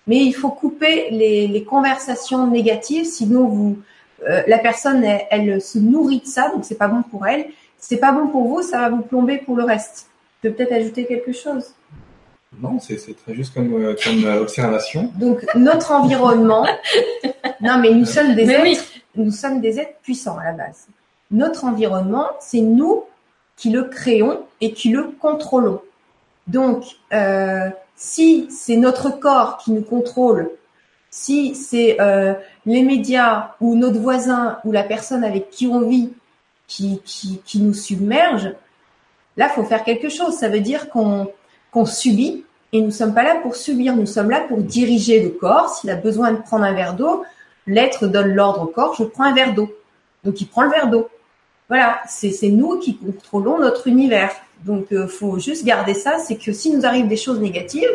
mais il faut couper les, conversations négatives, sinon vous, euh, la personne, elle, se nourrit de ça, donc c'est pas bon pour elle. C'est pas bon pour vous, ça va vous plomber pour le reste. Je peux peut-être ajouter quelque chose? Non, c'est très juste comme, euh, comme euh, observation. Donc notre environnement. non, mais nous sommes des êtres, nous sommes des êtres puissants à la base. Notre environnement, c'est nous qui le créons et qui le contrôlons. Donc, euh, si c'est notre corps qui nous contrôle, si c'est euh, les médias ou notre voisin ou la personne avec qui on vit qui, qui, qui nous submerge, là, faut faire quelque chose. Ça veut dire qu'on qu'on subit et nous sommes pas là pour subir. Nous sommes là pour diriger le corps. S'il a besoin de prendre un verre d'eau, l'être donne l'ordre au corps, je prends un verre d'eau. Donc il prend le verre d'eau. Voilà, c'est nous qui contrôlons notre univers. Donc, euh, faut juste garder ça, c'est que si nous arrivent des choses négatives,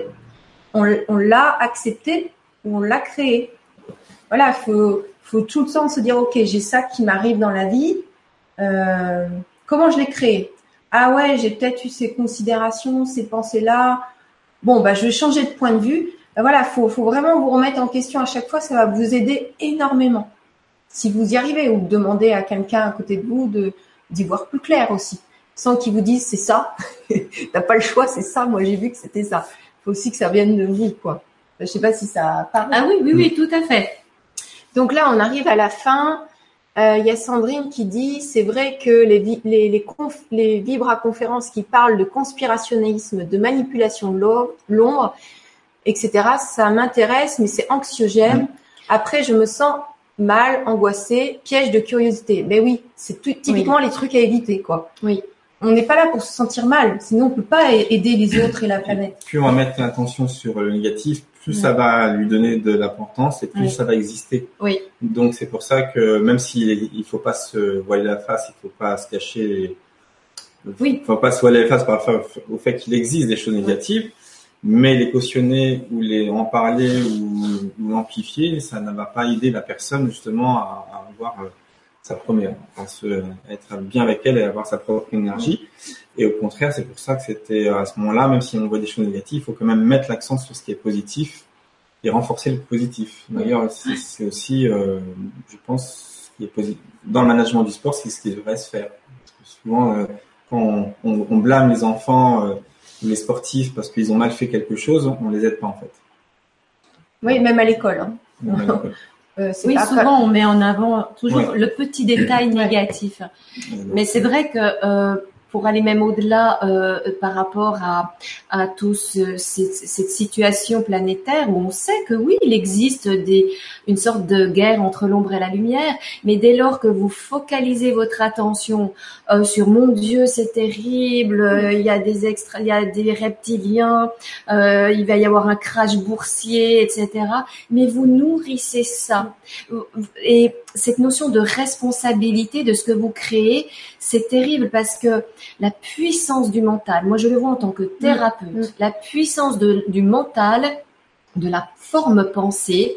on, l'a accepté ou on l'a créé. Voilà, il faut, faut tout le temps se dire, ok, j'ai ça qui m'arrive dans la vie. Euh, comment je l'ai créé? Ah ouais, j'ai peut-être eu ces considérations, ces pensées-là. Bon, bah, je vais changer de point de vue. Ben voilà, faut, faut vraiment vous remettre en question à chaque fois. Ça va vous aider énormément si vous y arrivez, ou demandez à quelqu'un à côté de vous de d'y voir plus clair aussi. sans qu'ils vous disent c'est ça. T'as pas le choix, c'est ça. Moi, j'ai vu que c'était ça. Il faut aussi que ça vienne de vous, quoi. Je sais pas si ça parle. Ah oui, oui, oui, tout à fait. Donc là, on arrive à la fin. Euh, Il y a Sandrine qui dit c'est vrai que les, vi- les, les, conf, les vibra-conférences qui parlent de conspirationnisme, de manipulation de l'ombre, etc., ça m'intéresse, mais c'est anxiogène. Après, je me sens mal, angoissée, piège de curiosité. Ben oui, c'est tout- typiquement les trucs à éviter, quoi. Oui. On n'est pas là pour se sentir mal, sinon on peut pas aider les autres et la planète. Plus on va mettre l'attention sur le négatif, plus ça va lui donner de l'importance et plus Oui. ça va exister. Oui. Donc c'est pour ça que même s'il il faut pas se voiler la face, il faut pas se cacher, Oui. il faut pas se voiler la face par rapport au fait qu'il existe des choses négatives, mais les cautionner ou les en parler ou, ou l'amplifier, ça ne va pas aider la personne justement à, à avoir euh, sa première, à se, à être bien avec elle et avoir sa propre énergie. Et au contraire, c'est pour ça que c'était à ce moment-là, même si on voit des choses négatives, il faut quand même mettre l'accent sur ce qui est positif et renforcer le positif. D'ailleurs, c'est aussi, euh, je pense, qui est dans le management du sport, c'est ce qui devrait se faire. Souvent, euh, quand on, on- on blâme les enfants euh, ou les sportifs parce qu'ils ont mal fait quelque chose, on les aide pas en fait. Oui, même à l'école. hein. Euh, Oui, pas- souvent on met en avant toujours Ouais. le petit détail négatif. Mais c'est vrai que euh, pour aller même au-delà euh, par rapport à, à tout ce, cette, cette situation planétaire où on sait que oui, il existe des, une sorte de guerre entre l'ombre et la lumière, mais dès lors que vous focalisez votre attention euh, sur mon Dieu, c'est terrible, euh, il y a des extra, il y a des reptiliens, euh, il va y avoir un crash boursier, etc. Mais vous nourrissez ça et cette notion de responsabilité de ce que vous créez, c'est terrible parce que la puissance du mental, moi je le vois en tant que thérapeute, Mm. la puissance de- du mental, de la forme pensée,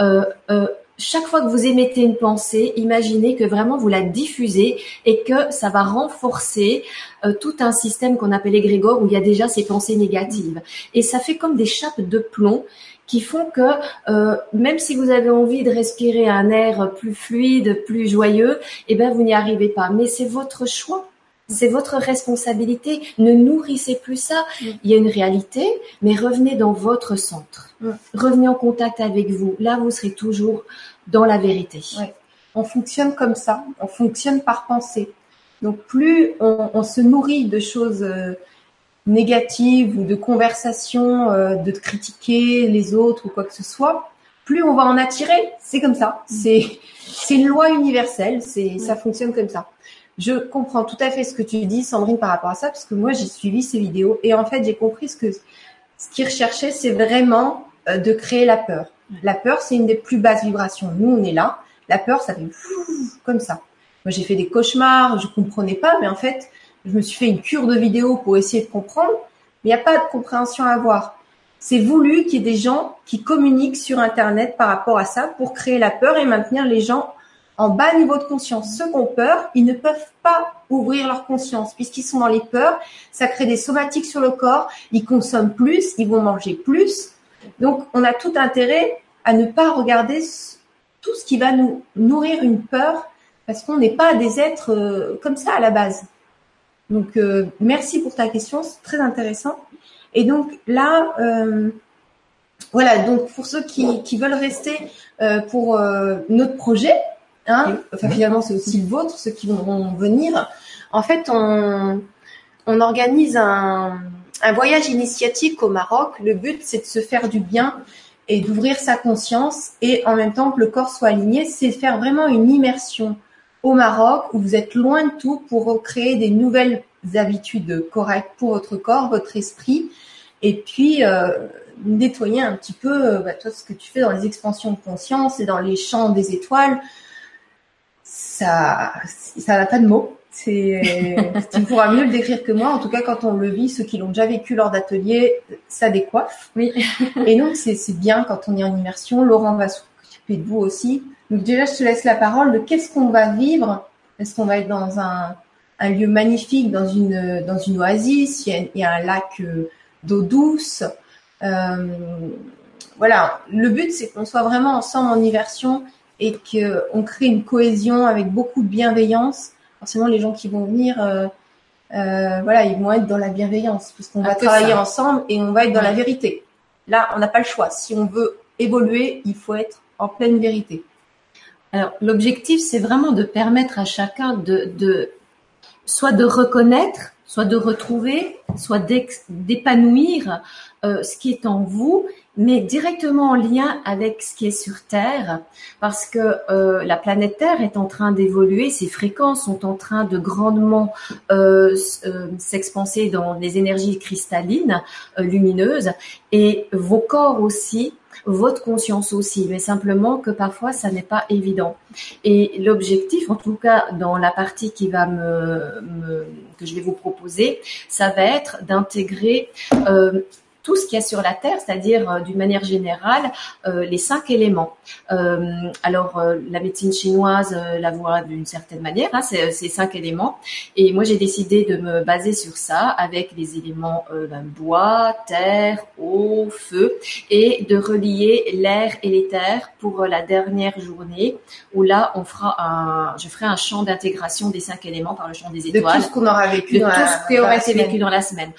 euh, euh, chaque fois que vous émettez une pensée, imaginez que vraiment vous la diffusez et que ça va renforcer euh, tout un système qu'on appelle égrégore où il y a déjà ces pensées négatives. Et ça fait comme des chapes de plomb qui font que euh, même si vous avez envie de respirer un air plus fluide, plus joyeux, eh ben vous n'y arrivez pas. Mais c'est votre choix. C'est votre responsabilité. Ne nourrissez plus ça. Mm. Il y a une réalité, mais revenez dans votre centre. Mm. Revenez en contact avec vous. Là, vous serez toujours dans la vérité. Ouais. On fonctionne comme ça. On fonctionne par pensée. Donc plus on, on se nourrit de choses euh, négatives ou de conversations, euh, de critiquer les autres ou quoi que ce soit, plus on va en attirer. C'est comme ça. C'est c'est une loi universelle. C'est ça fonctionne comme ça. Je comprends tout à fait ce que tu dis, Sandrine, par rapport à ça, parce que moi j'ai suivi ces vidéos et en fait j'ai compris ce que ce qu'ils recherchaient, c'est vraiment euh, de créer la peur. La peur, c'est une des plus basses vibrations. Nous, on est là. La peur, ça fait comme ça. Moi, j'ai fait des cauchemars, je comprenais pas, mais en fait, je me suis fait une cure de vidéos pour essayer de comprendre, mais il n'y a pas de compréhension à avoir. C'est voulu qu'il y ait des gens qui communiquent sur Internet par rapport à ça pour créer la peur et maintenir les gens en bas niveau de conscience. Ceux qui ont peur, ils ne peuvent pas ouvrir leur conscience puisqu'ils sont dans les peurs. Ça crée des somatiques sur le corps. Ils consomment plus, ils vont manger plus. Donc, on a tout intérêt à ne pas regarder tout ce qui va nous nourrir une peur parce qu'on n'est pas des êtres euh, comme ça à la base. Donc, euh, merci pour ta question, c'est très intéressant. Et donc là, euh, voilà, donc pour ceux qui, veulent rester pour notre projet, hein, enfin finalement c'est aussi le vôtre, ceux qui vont venir, en fait on, on organise un, un voyage initiatique au Maroc. Le but c'est de se faire du bien et d'ouvrir sa conscience et en même temps que le corps soit aligné, c'est de faire vraiment une immersion au Maroc où vous êtes loin de tout pour créer des nouvelles habitudes correctes pour votre corps, votre esprit et puis euh, nettoyer un petit peu euh, bah, ce que tu fais dans les expansions de conscience et dans les champs des étoiles. Ça, ça n'a pas de mots. C'est, tu pourras mieux le décrire que moi. En tout cas, quand on le vit, ceux qui l'ont déjà vécu lors d'ateliers, ça décoiffe. Oui. Et donc, c'est, c'est bien quand on est en immersion. Laurent va s'occuper de vous aussi. Donc déjà, je te laisse la parole de qu'est-ce qu'on va vivre. Est-ce qu'on va être dans un, un lieu magnifique, dans une, dans une oasis? Il y a, il y a un lac euh, d'eau douce. Euh, voilà. Le but, c'est qu'on soit vraiment ensemble en immersion et qu'on crée une cohésion avec beaucoup de bienveillance. Forcément, les gens qui vont venir, euh, euh, voilà, ils vont être dans la bienveillance, puisqu'on Ah, va travailler ça. ensemble et on va être dans Ouais. la vérité. Là, on n'a pas le choix. Si on veut évoluer, il faut être en pleine vérité. Alors, l'objectif, c'est vraiment de permettre à chacun de, de soit de reconnaître, soit de retrouver, soit d'épanouir euh, ce qui est en vous, mais directement en lien avec ce qui est sur Terre, parce que euh, la planète Terre est en train d'évoluer, ses fréquences sont en train de grandement euh, euh, s'expanser dans les énergies cristallines, lumineuses, et vos corps aussi votre conscience aussi, mais simplement que parfois ça n'est pas évident. Et l'objectif, en tout cas dans la partie qui va me, que je vais vous proposer, ça va être d'intégrer euh, tout ce qu'il y a sur la Terre, c'est-à-dire euh, d'une manière générale euh, les cinq éléments. Euh, alors euh, la médecine chinoise euh, la voit d'une certaine manière, hein, c'est ces cinq éléments. Et moi j'ai décidé de me baser sur ça avec les éléments euh, ben, bois, terre, eau, feu et de relier l'air et l'éther pour euh, la dernière journée où là on fera un, je ferai un champ d'intégration des cinq éléments par le champ des De étoiles tout ce qu'on aura vécu de dans tout la- ce qui été semaine. vécu dans la semaine.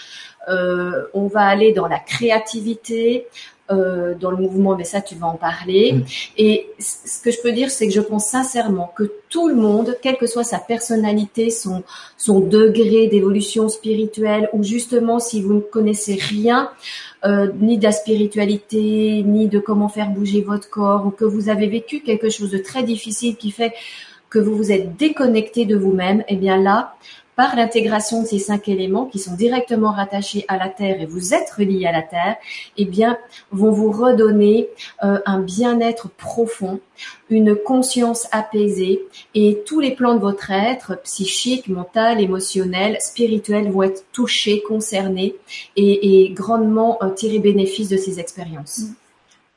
Euh, on va aller dans la créativité, euh, dans le mouvement, mais ça tu vas en parler. Mm. Et ce que je peux dire, c'est que je pense sincèrement que tout le monde, quelle que soit sa personnalité, son, son degré d'évolution spirituelle, ou justement si vous ne connaissez rien, euh, ni de la spiritualité, ni de comment faire bouger votre corps, ou que vous avez vécu quelque chose de très difficile qui fait que vous vous êtes déconnecté de vous-même, eh bien là, par l'intégration de ces cinq éléments qui sont directement rattachés à la Terre et vous êtes reliés à la Terre, eh bien, vont vous redonner euh, un bien-être profond, une conscience apaisée et tous les plans de votre être, psychique, mental, émotionnel, spirituel, vont être touchés, concernés et, et grandement euh, tirer bénéfice de ces expériences.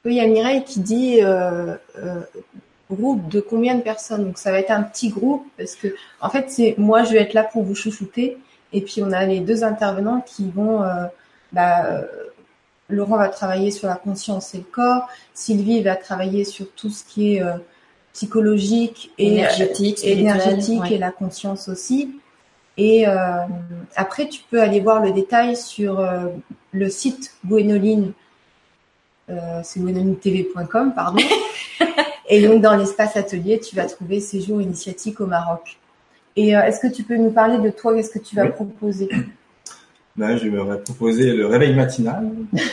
Il qui dit euh, euh, groupe de combien de personnes Donc ça va être un petit groupe parce que en fait c'est moi je vais être là pour vous chouchouter et puis on a les deux intervenants qui vont euh, bah, euh, Laurent va travailler sur la conscience et le corps, Sylvie va travailler sur tout ce qui est euh, psychologique et Énergétique, et spirituel, énergétique ouais. et la conscience aussi. Et après, tu peux aller voir le détail sur le site Gwénoline, c'est gwénolinetv.com, pardon. et donc, dans l'espace atelier, tu vas trouver séjour initiatique au Maroc. Et euh, est-ce que tu peux nous parler de toi Qu'est-ce que tu vas Oui. proposer? Là, je vais proposer le réveil matinal.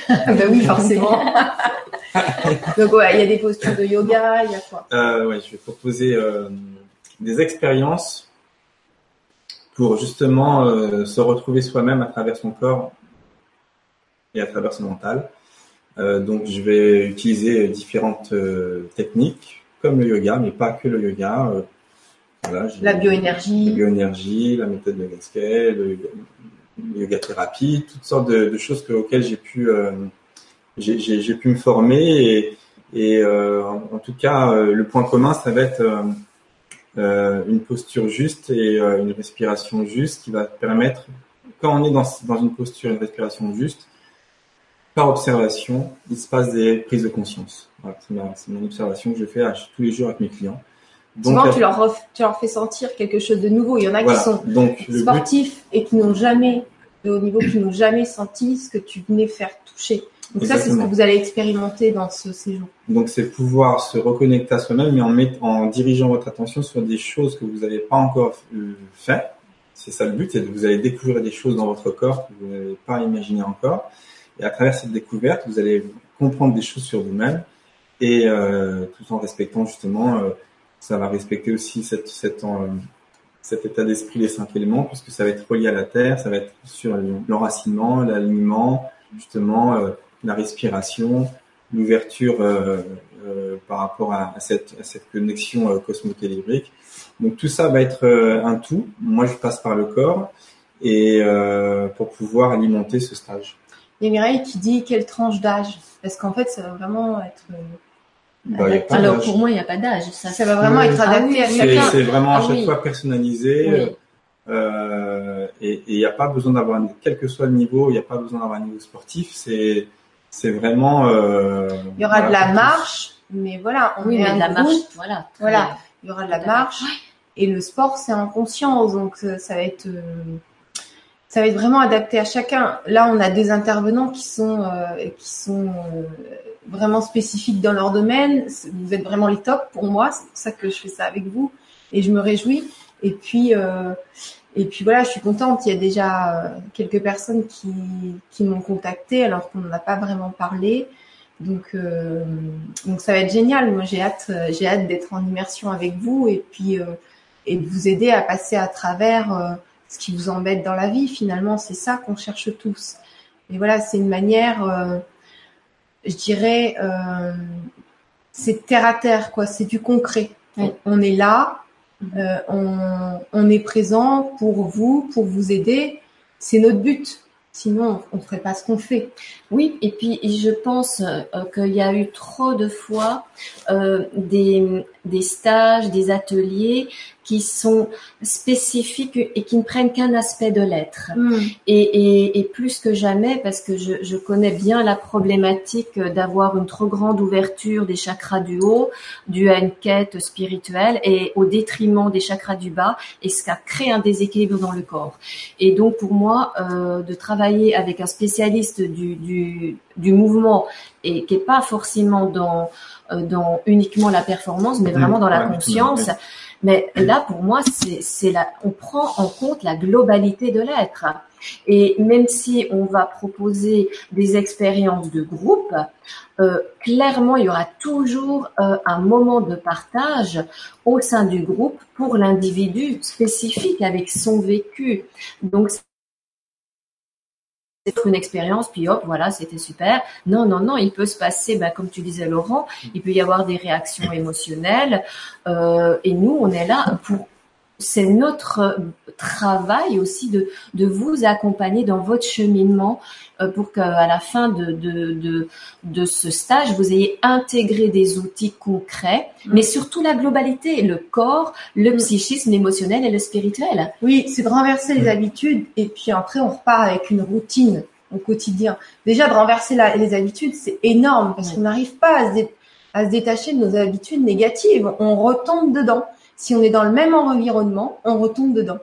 Ah bah oui, forcément. donc, ouais, il y a des postures de yoga, il y a quoi? Euh, ouais, je vais proposer euh, des expériences pour justement euh, se retrouver soi-même à travers son corps et à travers son mental. Euh, donc, je vais utiliser différentes euh, techniques, comme le yoga, mais pas que le yoga. Euh, voilà, La bioénergie. La bioénergie, la méthode de Gasquet, le yoga, le yoga thérapie, toutes sortes de, de choses que- auxquelles j'ai pu, euh, j'ai- pu me former et, et euh, en, tout cas, le point commun, ça va être euh, une posture juste et une respiration juste qui va permettre, quand on est dans, dans une posture, une respiration juste, par observation, il se passe des prises de conscience. Voilà, c'est mon observation que je fais à- tous les jours avec mes clients. Souvent, la- tu leur, ref- tu leur fais sentir quelque chose de nouveau. Il y en a voilà. qui sont Donc, but, sportifs et qui n'ont jamais, de haut niveau, qui n'ont jamais senti ce que tu venais faire toucher. Donc ça, c'est ce que vous allez expérimenter dans ce séjour. Donc, c'est pouvoir se reconnecter à soi-même, mais en, met- en dirigeant votre attention sur des choses que vous n'avez pas encore euh, fait. C'est ça le but, c'est de vous allez découvrir des choses dans votre corps que vous n'avez pas imaginé encore. Et à travers cette découverte, vous allez comprendre des choses sur vous-même et euh, tout en respectant justement, euh, ça va respecter aussi cette, cette, euh, cet état d'esprit des cinq éléments, puisque ça va être relié à la terre, ça va être sur l'enracinement, l'alignement, justement, euh, la respiration, l'ouverture euh, euh, par rapport à, cette, à cette connexion euh. Donc tout ça va être euh, un tout. Moi, je passe par le corps et pour pouvoir alimenter ce stage. Il y a Mireille qui dit quelle tranche d'âge Parce qu'en fait, ça va vraiment être, euh, Bah, Alors pour moi, il n'y a pas d'âge. Ça, ça va vraiment Oui. être Ah adapté oui, à chacun. c'est vraiment à Ah chaque oui. fois personnalisé. Oui. Euh, et il n'y a pas besoin d'avoir, un- quel que soit le niveau, il n'y a pas besoin d'avoir un niveau sportif. C'est c'est vraiment. Euh, Il y aura de la marche, mais voilà, on oui, est un de la marche, voilà. Voilà. Il y aura de la marche et le sport, c'est en conscience, donc euh, ça va être. euh, ça va être vraiment adapté à chacun. Là, on a des intervenants qui sont qui sont vraiment spécifiques dans leur domaine. Vous êtes vraiment les tops pour moi. C'est pour ça que je fais ça avec vous et je me réjouis. Et puis et puis voilà, je suis contente. Il y a déjà quelques personnes qui qui m'ont contacté alors qu'on n'en a pas vraiment parlé. Donc, euh, donc ça va être génial. Moi, j'ai hâte, euh, j'ai hâte d'être en immersion avec vous et puis euh, et de vous aider à passer à travers euh, ce qui vous embête dans la vie. Finalement, c'est ça qu'on cherche tous. Et voilà, c'est une manière, je dirais, c'est terre à terre, quoi. C'est du concret. On, on, est là, on, on est présent pour vous, pour vous aider. C'est notre but. Sinon, on ne ferait pas ce qu'on fait. Oui, et puis je pense euh, qu'il y a eu trop de fois euh, des, des stages, des ateliers qui sont spécifiques et qui ne prennent qu'un aspect de l'être. Mm. Et, et, et, plus que jamais, parce que je, je connais bien la problématique d'avoir une trop grande ouverture des chakras du haut, due à une quête spirituelle, et au détriment des chakras du bas, et ce qui crée un déséquilibre dans le corps. Et donc pour moi, euh, de travailler avec un spécialiste du, du, du mouvement et qui est pas forcément dans dans uniquement la performance, mais vraiment dans la conscience. Mais là, pour moi, c'est, c'est la, on prend en compte la globalité de l'être. Et même si on va proposer des expériences de groupe, euh, clairement, il y aura toujours euh, un moment de partage au sein du groupe pour l'individu spécifique avec son vécu. Donc, une expérience, puis hop, voilà, c'était super. Non, non, non, il peut se passer, ben, comme tu disais Laurent, il peut y avoir des réactions émotionnelles. Euh, et nous, on est là pour c'est notre travail aussi de, de vous accompagner dans votre cheminement euh, pour qu'à la fin de, de, de, de, ce stage, vous ayez intégré des outils concrets, mm. mais surtout la globalité, le corps, le mm. psychisme, l'émotionnel et le spirituel. Oui, c'est de renverser les mm. habitudes et puis après on repart avec une routine au quotidien. Déjà de renverser les habitudes, c'est énorme parce qu'on n'arrive pas à se, à se détacher de nos habitudes négatives. On retombe dedans. Si on est dans le même environnement, on retombe dedans.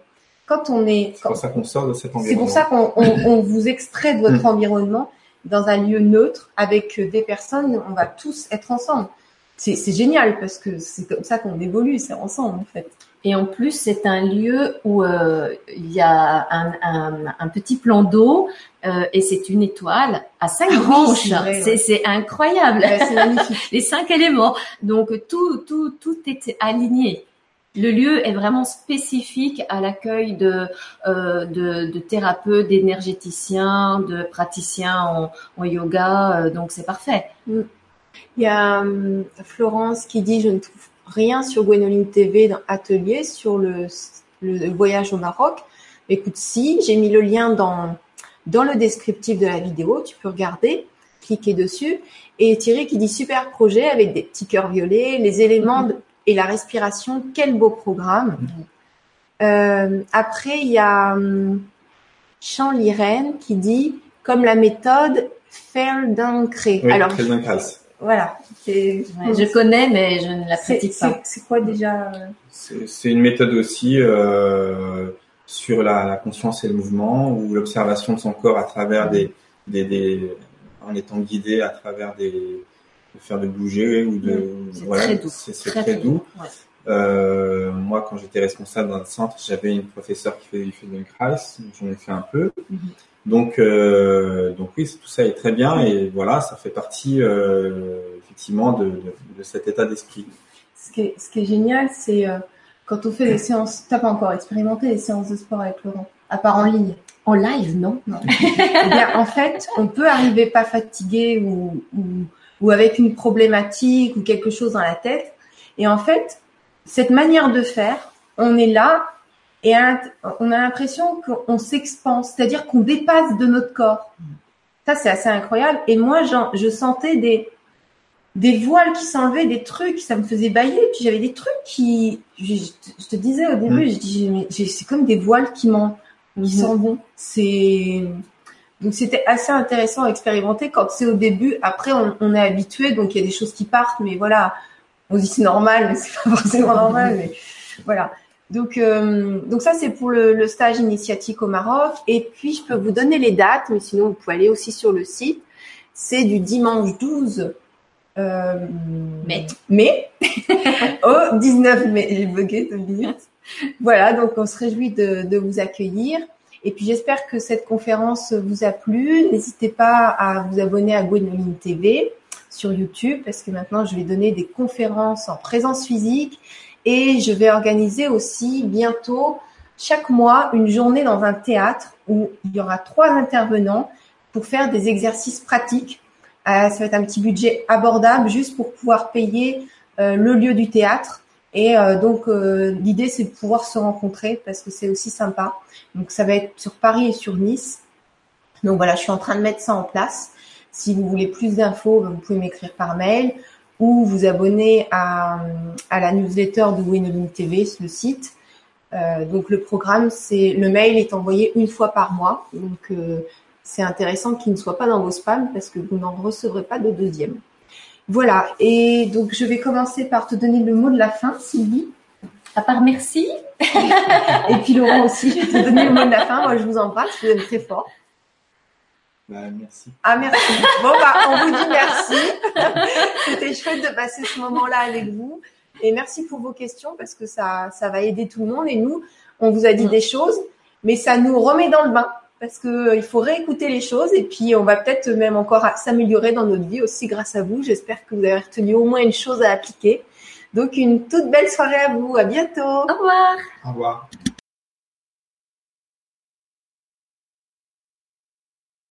Quand on est, c'est pour ça qu'on sort de cet environnement. C'est pour ça qu'on on, vous extrait de votre mm. environnement dans un lieu neutre avec des personnes. On va tous être ensemble. C'est, c'est génial parce que c'est comme ça qu'on évolue, c'est ensemble en fait. Et en plus, c'est un lieu où euh, il y a un, un, un petit plan d'eau euh, et c'est une étoile à cinq ah branches. c'est, c'est incroyable. c'est magnifique. Les cinq éléments. Donc tout, tout, tout est aligné. Le lieu est vraiment spécifique à l'accueil de, euh, de, de, thérapeutes, d'énergéticiens, de praticiens en, en yoga, euh, donc c'est parfait. Mm. Il y a euh, Florence qui dit je ne trouve rien sur Gwenoline TV dans Atelier sur le, le, voyage au Maroc. Écoute, si j'ai mis le lien dans dans le descriptif de la vidéo, tu peux regarder, cliquer dessus. Et Thierry qui dit super projet avec des petits cœurs violets, les éléments de, et la respiration, quel beau programme. Euh, après, il y a hum, Jean Lirène qui dit comme la méthode Feldenkrais. Oui, Alors, voilà. je connais, mais je ne la pratique pas. C'est quoi déjà C'est une méthode aussi euh, sur la, la, conscience et le mouvement, ou l'observation de son corps à travers des, des, des, en étant guidé à travers des de faire de bouger ou de voilà, très doux. C'est très, doux. Euh, moi, quand j'étais responsable dans le centre, j'avais une professeure qui faisait du Feldenkrais, j'en ai fait un peu. Mhm. Donc, euh, donc oui, tout ça est très bien et voilà, ça fait partie euh, effectivement de, de, de, cet état d'esprit. Ce qui est, ce qui est génial, c'est euh, quand on fait des séances, t'as pas encore expérimenté les séances de sport avec Laurent, à part en ligne? En live, non. non. eh bien, en fait, on peut arriver pas fatigué ou, ou ou avec une problématique ou quelque chose dans la tête. Et en fait, cette manière de faire, on est là et on a l'impression qu'on s'expanse, c'est-à-dire qu'on dépasse de notre corps. Ça, c'est assez incroyable. Et moi, je sentais des, des voiles qui s'enlevaient, des trucs, ça me faisait bailler. Puis j'avais des trucs qui, je, te disais au début, mm. je dis, c'est comme des voiles qui m'en, qui s'en vont. C'est, donc c'était assez intéressant à expérimenter quand c'est au début. Après, on, on est habitué, donc il y a des choses qui partent, mais voilà, on dit c'est normal, mais c'est pas forcément normal. Mais voilà. Donc, euh, donc ça c'est pour le, le, stage initiatique au Maroc. Et puis je peux vous donner les dates, mais sinon vous pouvez aller aussi sur le site. C'est du dimanche 12 euh, mai, mai au 19 mai. J'ai bugué deux minutes. Voilà, donc on se réjouit de, de vous accueillir. Et puis j'espère que cette conférence vous a plu. N'hésitez pas à vous abonner à Gwenoline TV sur YouTube parce que maintenant je vais donner des conférences en présence physique et je vais organiser aussi bientôt chaque mois une journée dans un théâtre où il y aura trois intervenants pour faire des exercices pratiques. Euh, ça va être un petit budget abordable juste pour pouvoir payer euh, le lieu du théâtre. Et euh, donc l'idée c'est de pouvoir se rencontrer parce que c'est aussi sympa. Donc ça va être sur Paris et sur Nice. Donc voilà, je suis en train de mettre ça en place. Si vous voulez plus d'infos, vous pouvez m'écrire par mail ou vous abonner à, à la newsletter de Winoline TV, le site. Euh, donc le programme, c'est le mail est envoyé une fois par mois. Donc euh, c'est intéressant qu'il ne soit pas dans vos spams parce que vous n'en recevrez pas de deuxième. Voilà. Et donc je vais commencer par te donner le mot de la fin, Sylvie. À part merci. Et puis Laurent aussi, je vais te donner le mot de la fin. Moi, je vous embrasse, vous êtes très fort. Bah, merci. Ah, merci. Bon, bah, on vous dit merci. C'était chouette de passer ce moment-là avec vous. Et merci pour vos questions parce que ça, ça va aider tout le monde. Et nous, on vous a dit des choses, mais ça nous remet dans le bain parce que euh, il faut réécouter les choses et puis on va peut-être même encore s'améliorer dans notre vie aussi grâce à vous. J'espère que vous avez retenu au moins une chose à appliquer. Donc une toute belle soirée à vous. À bientôt. Au revoir. Au revoir.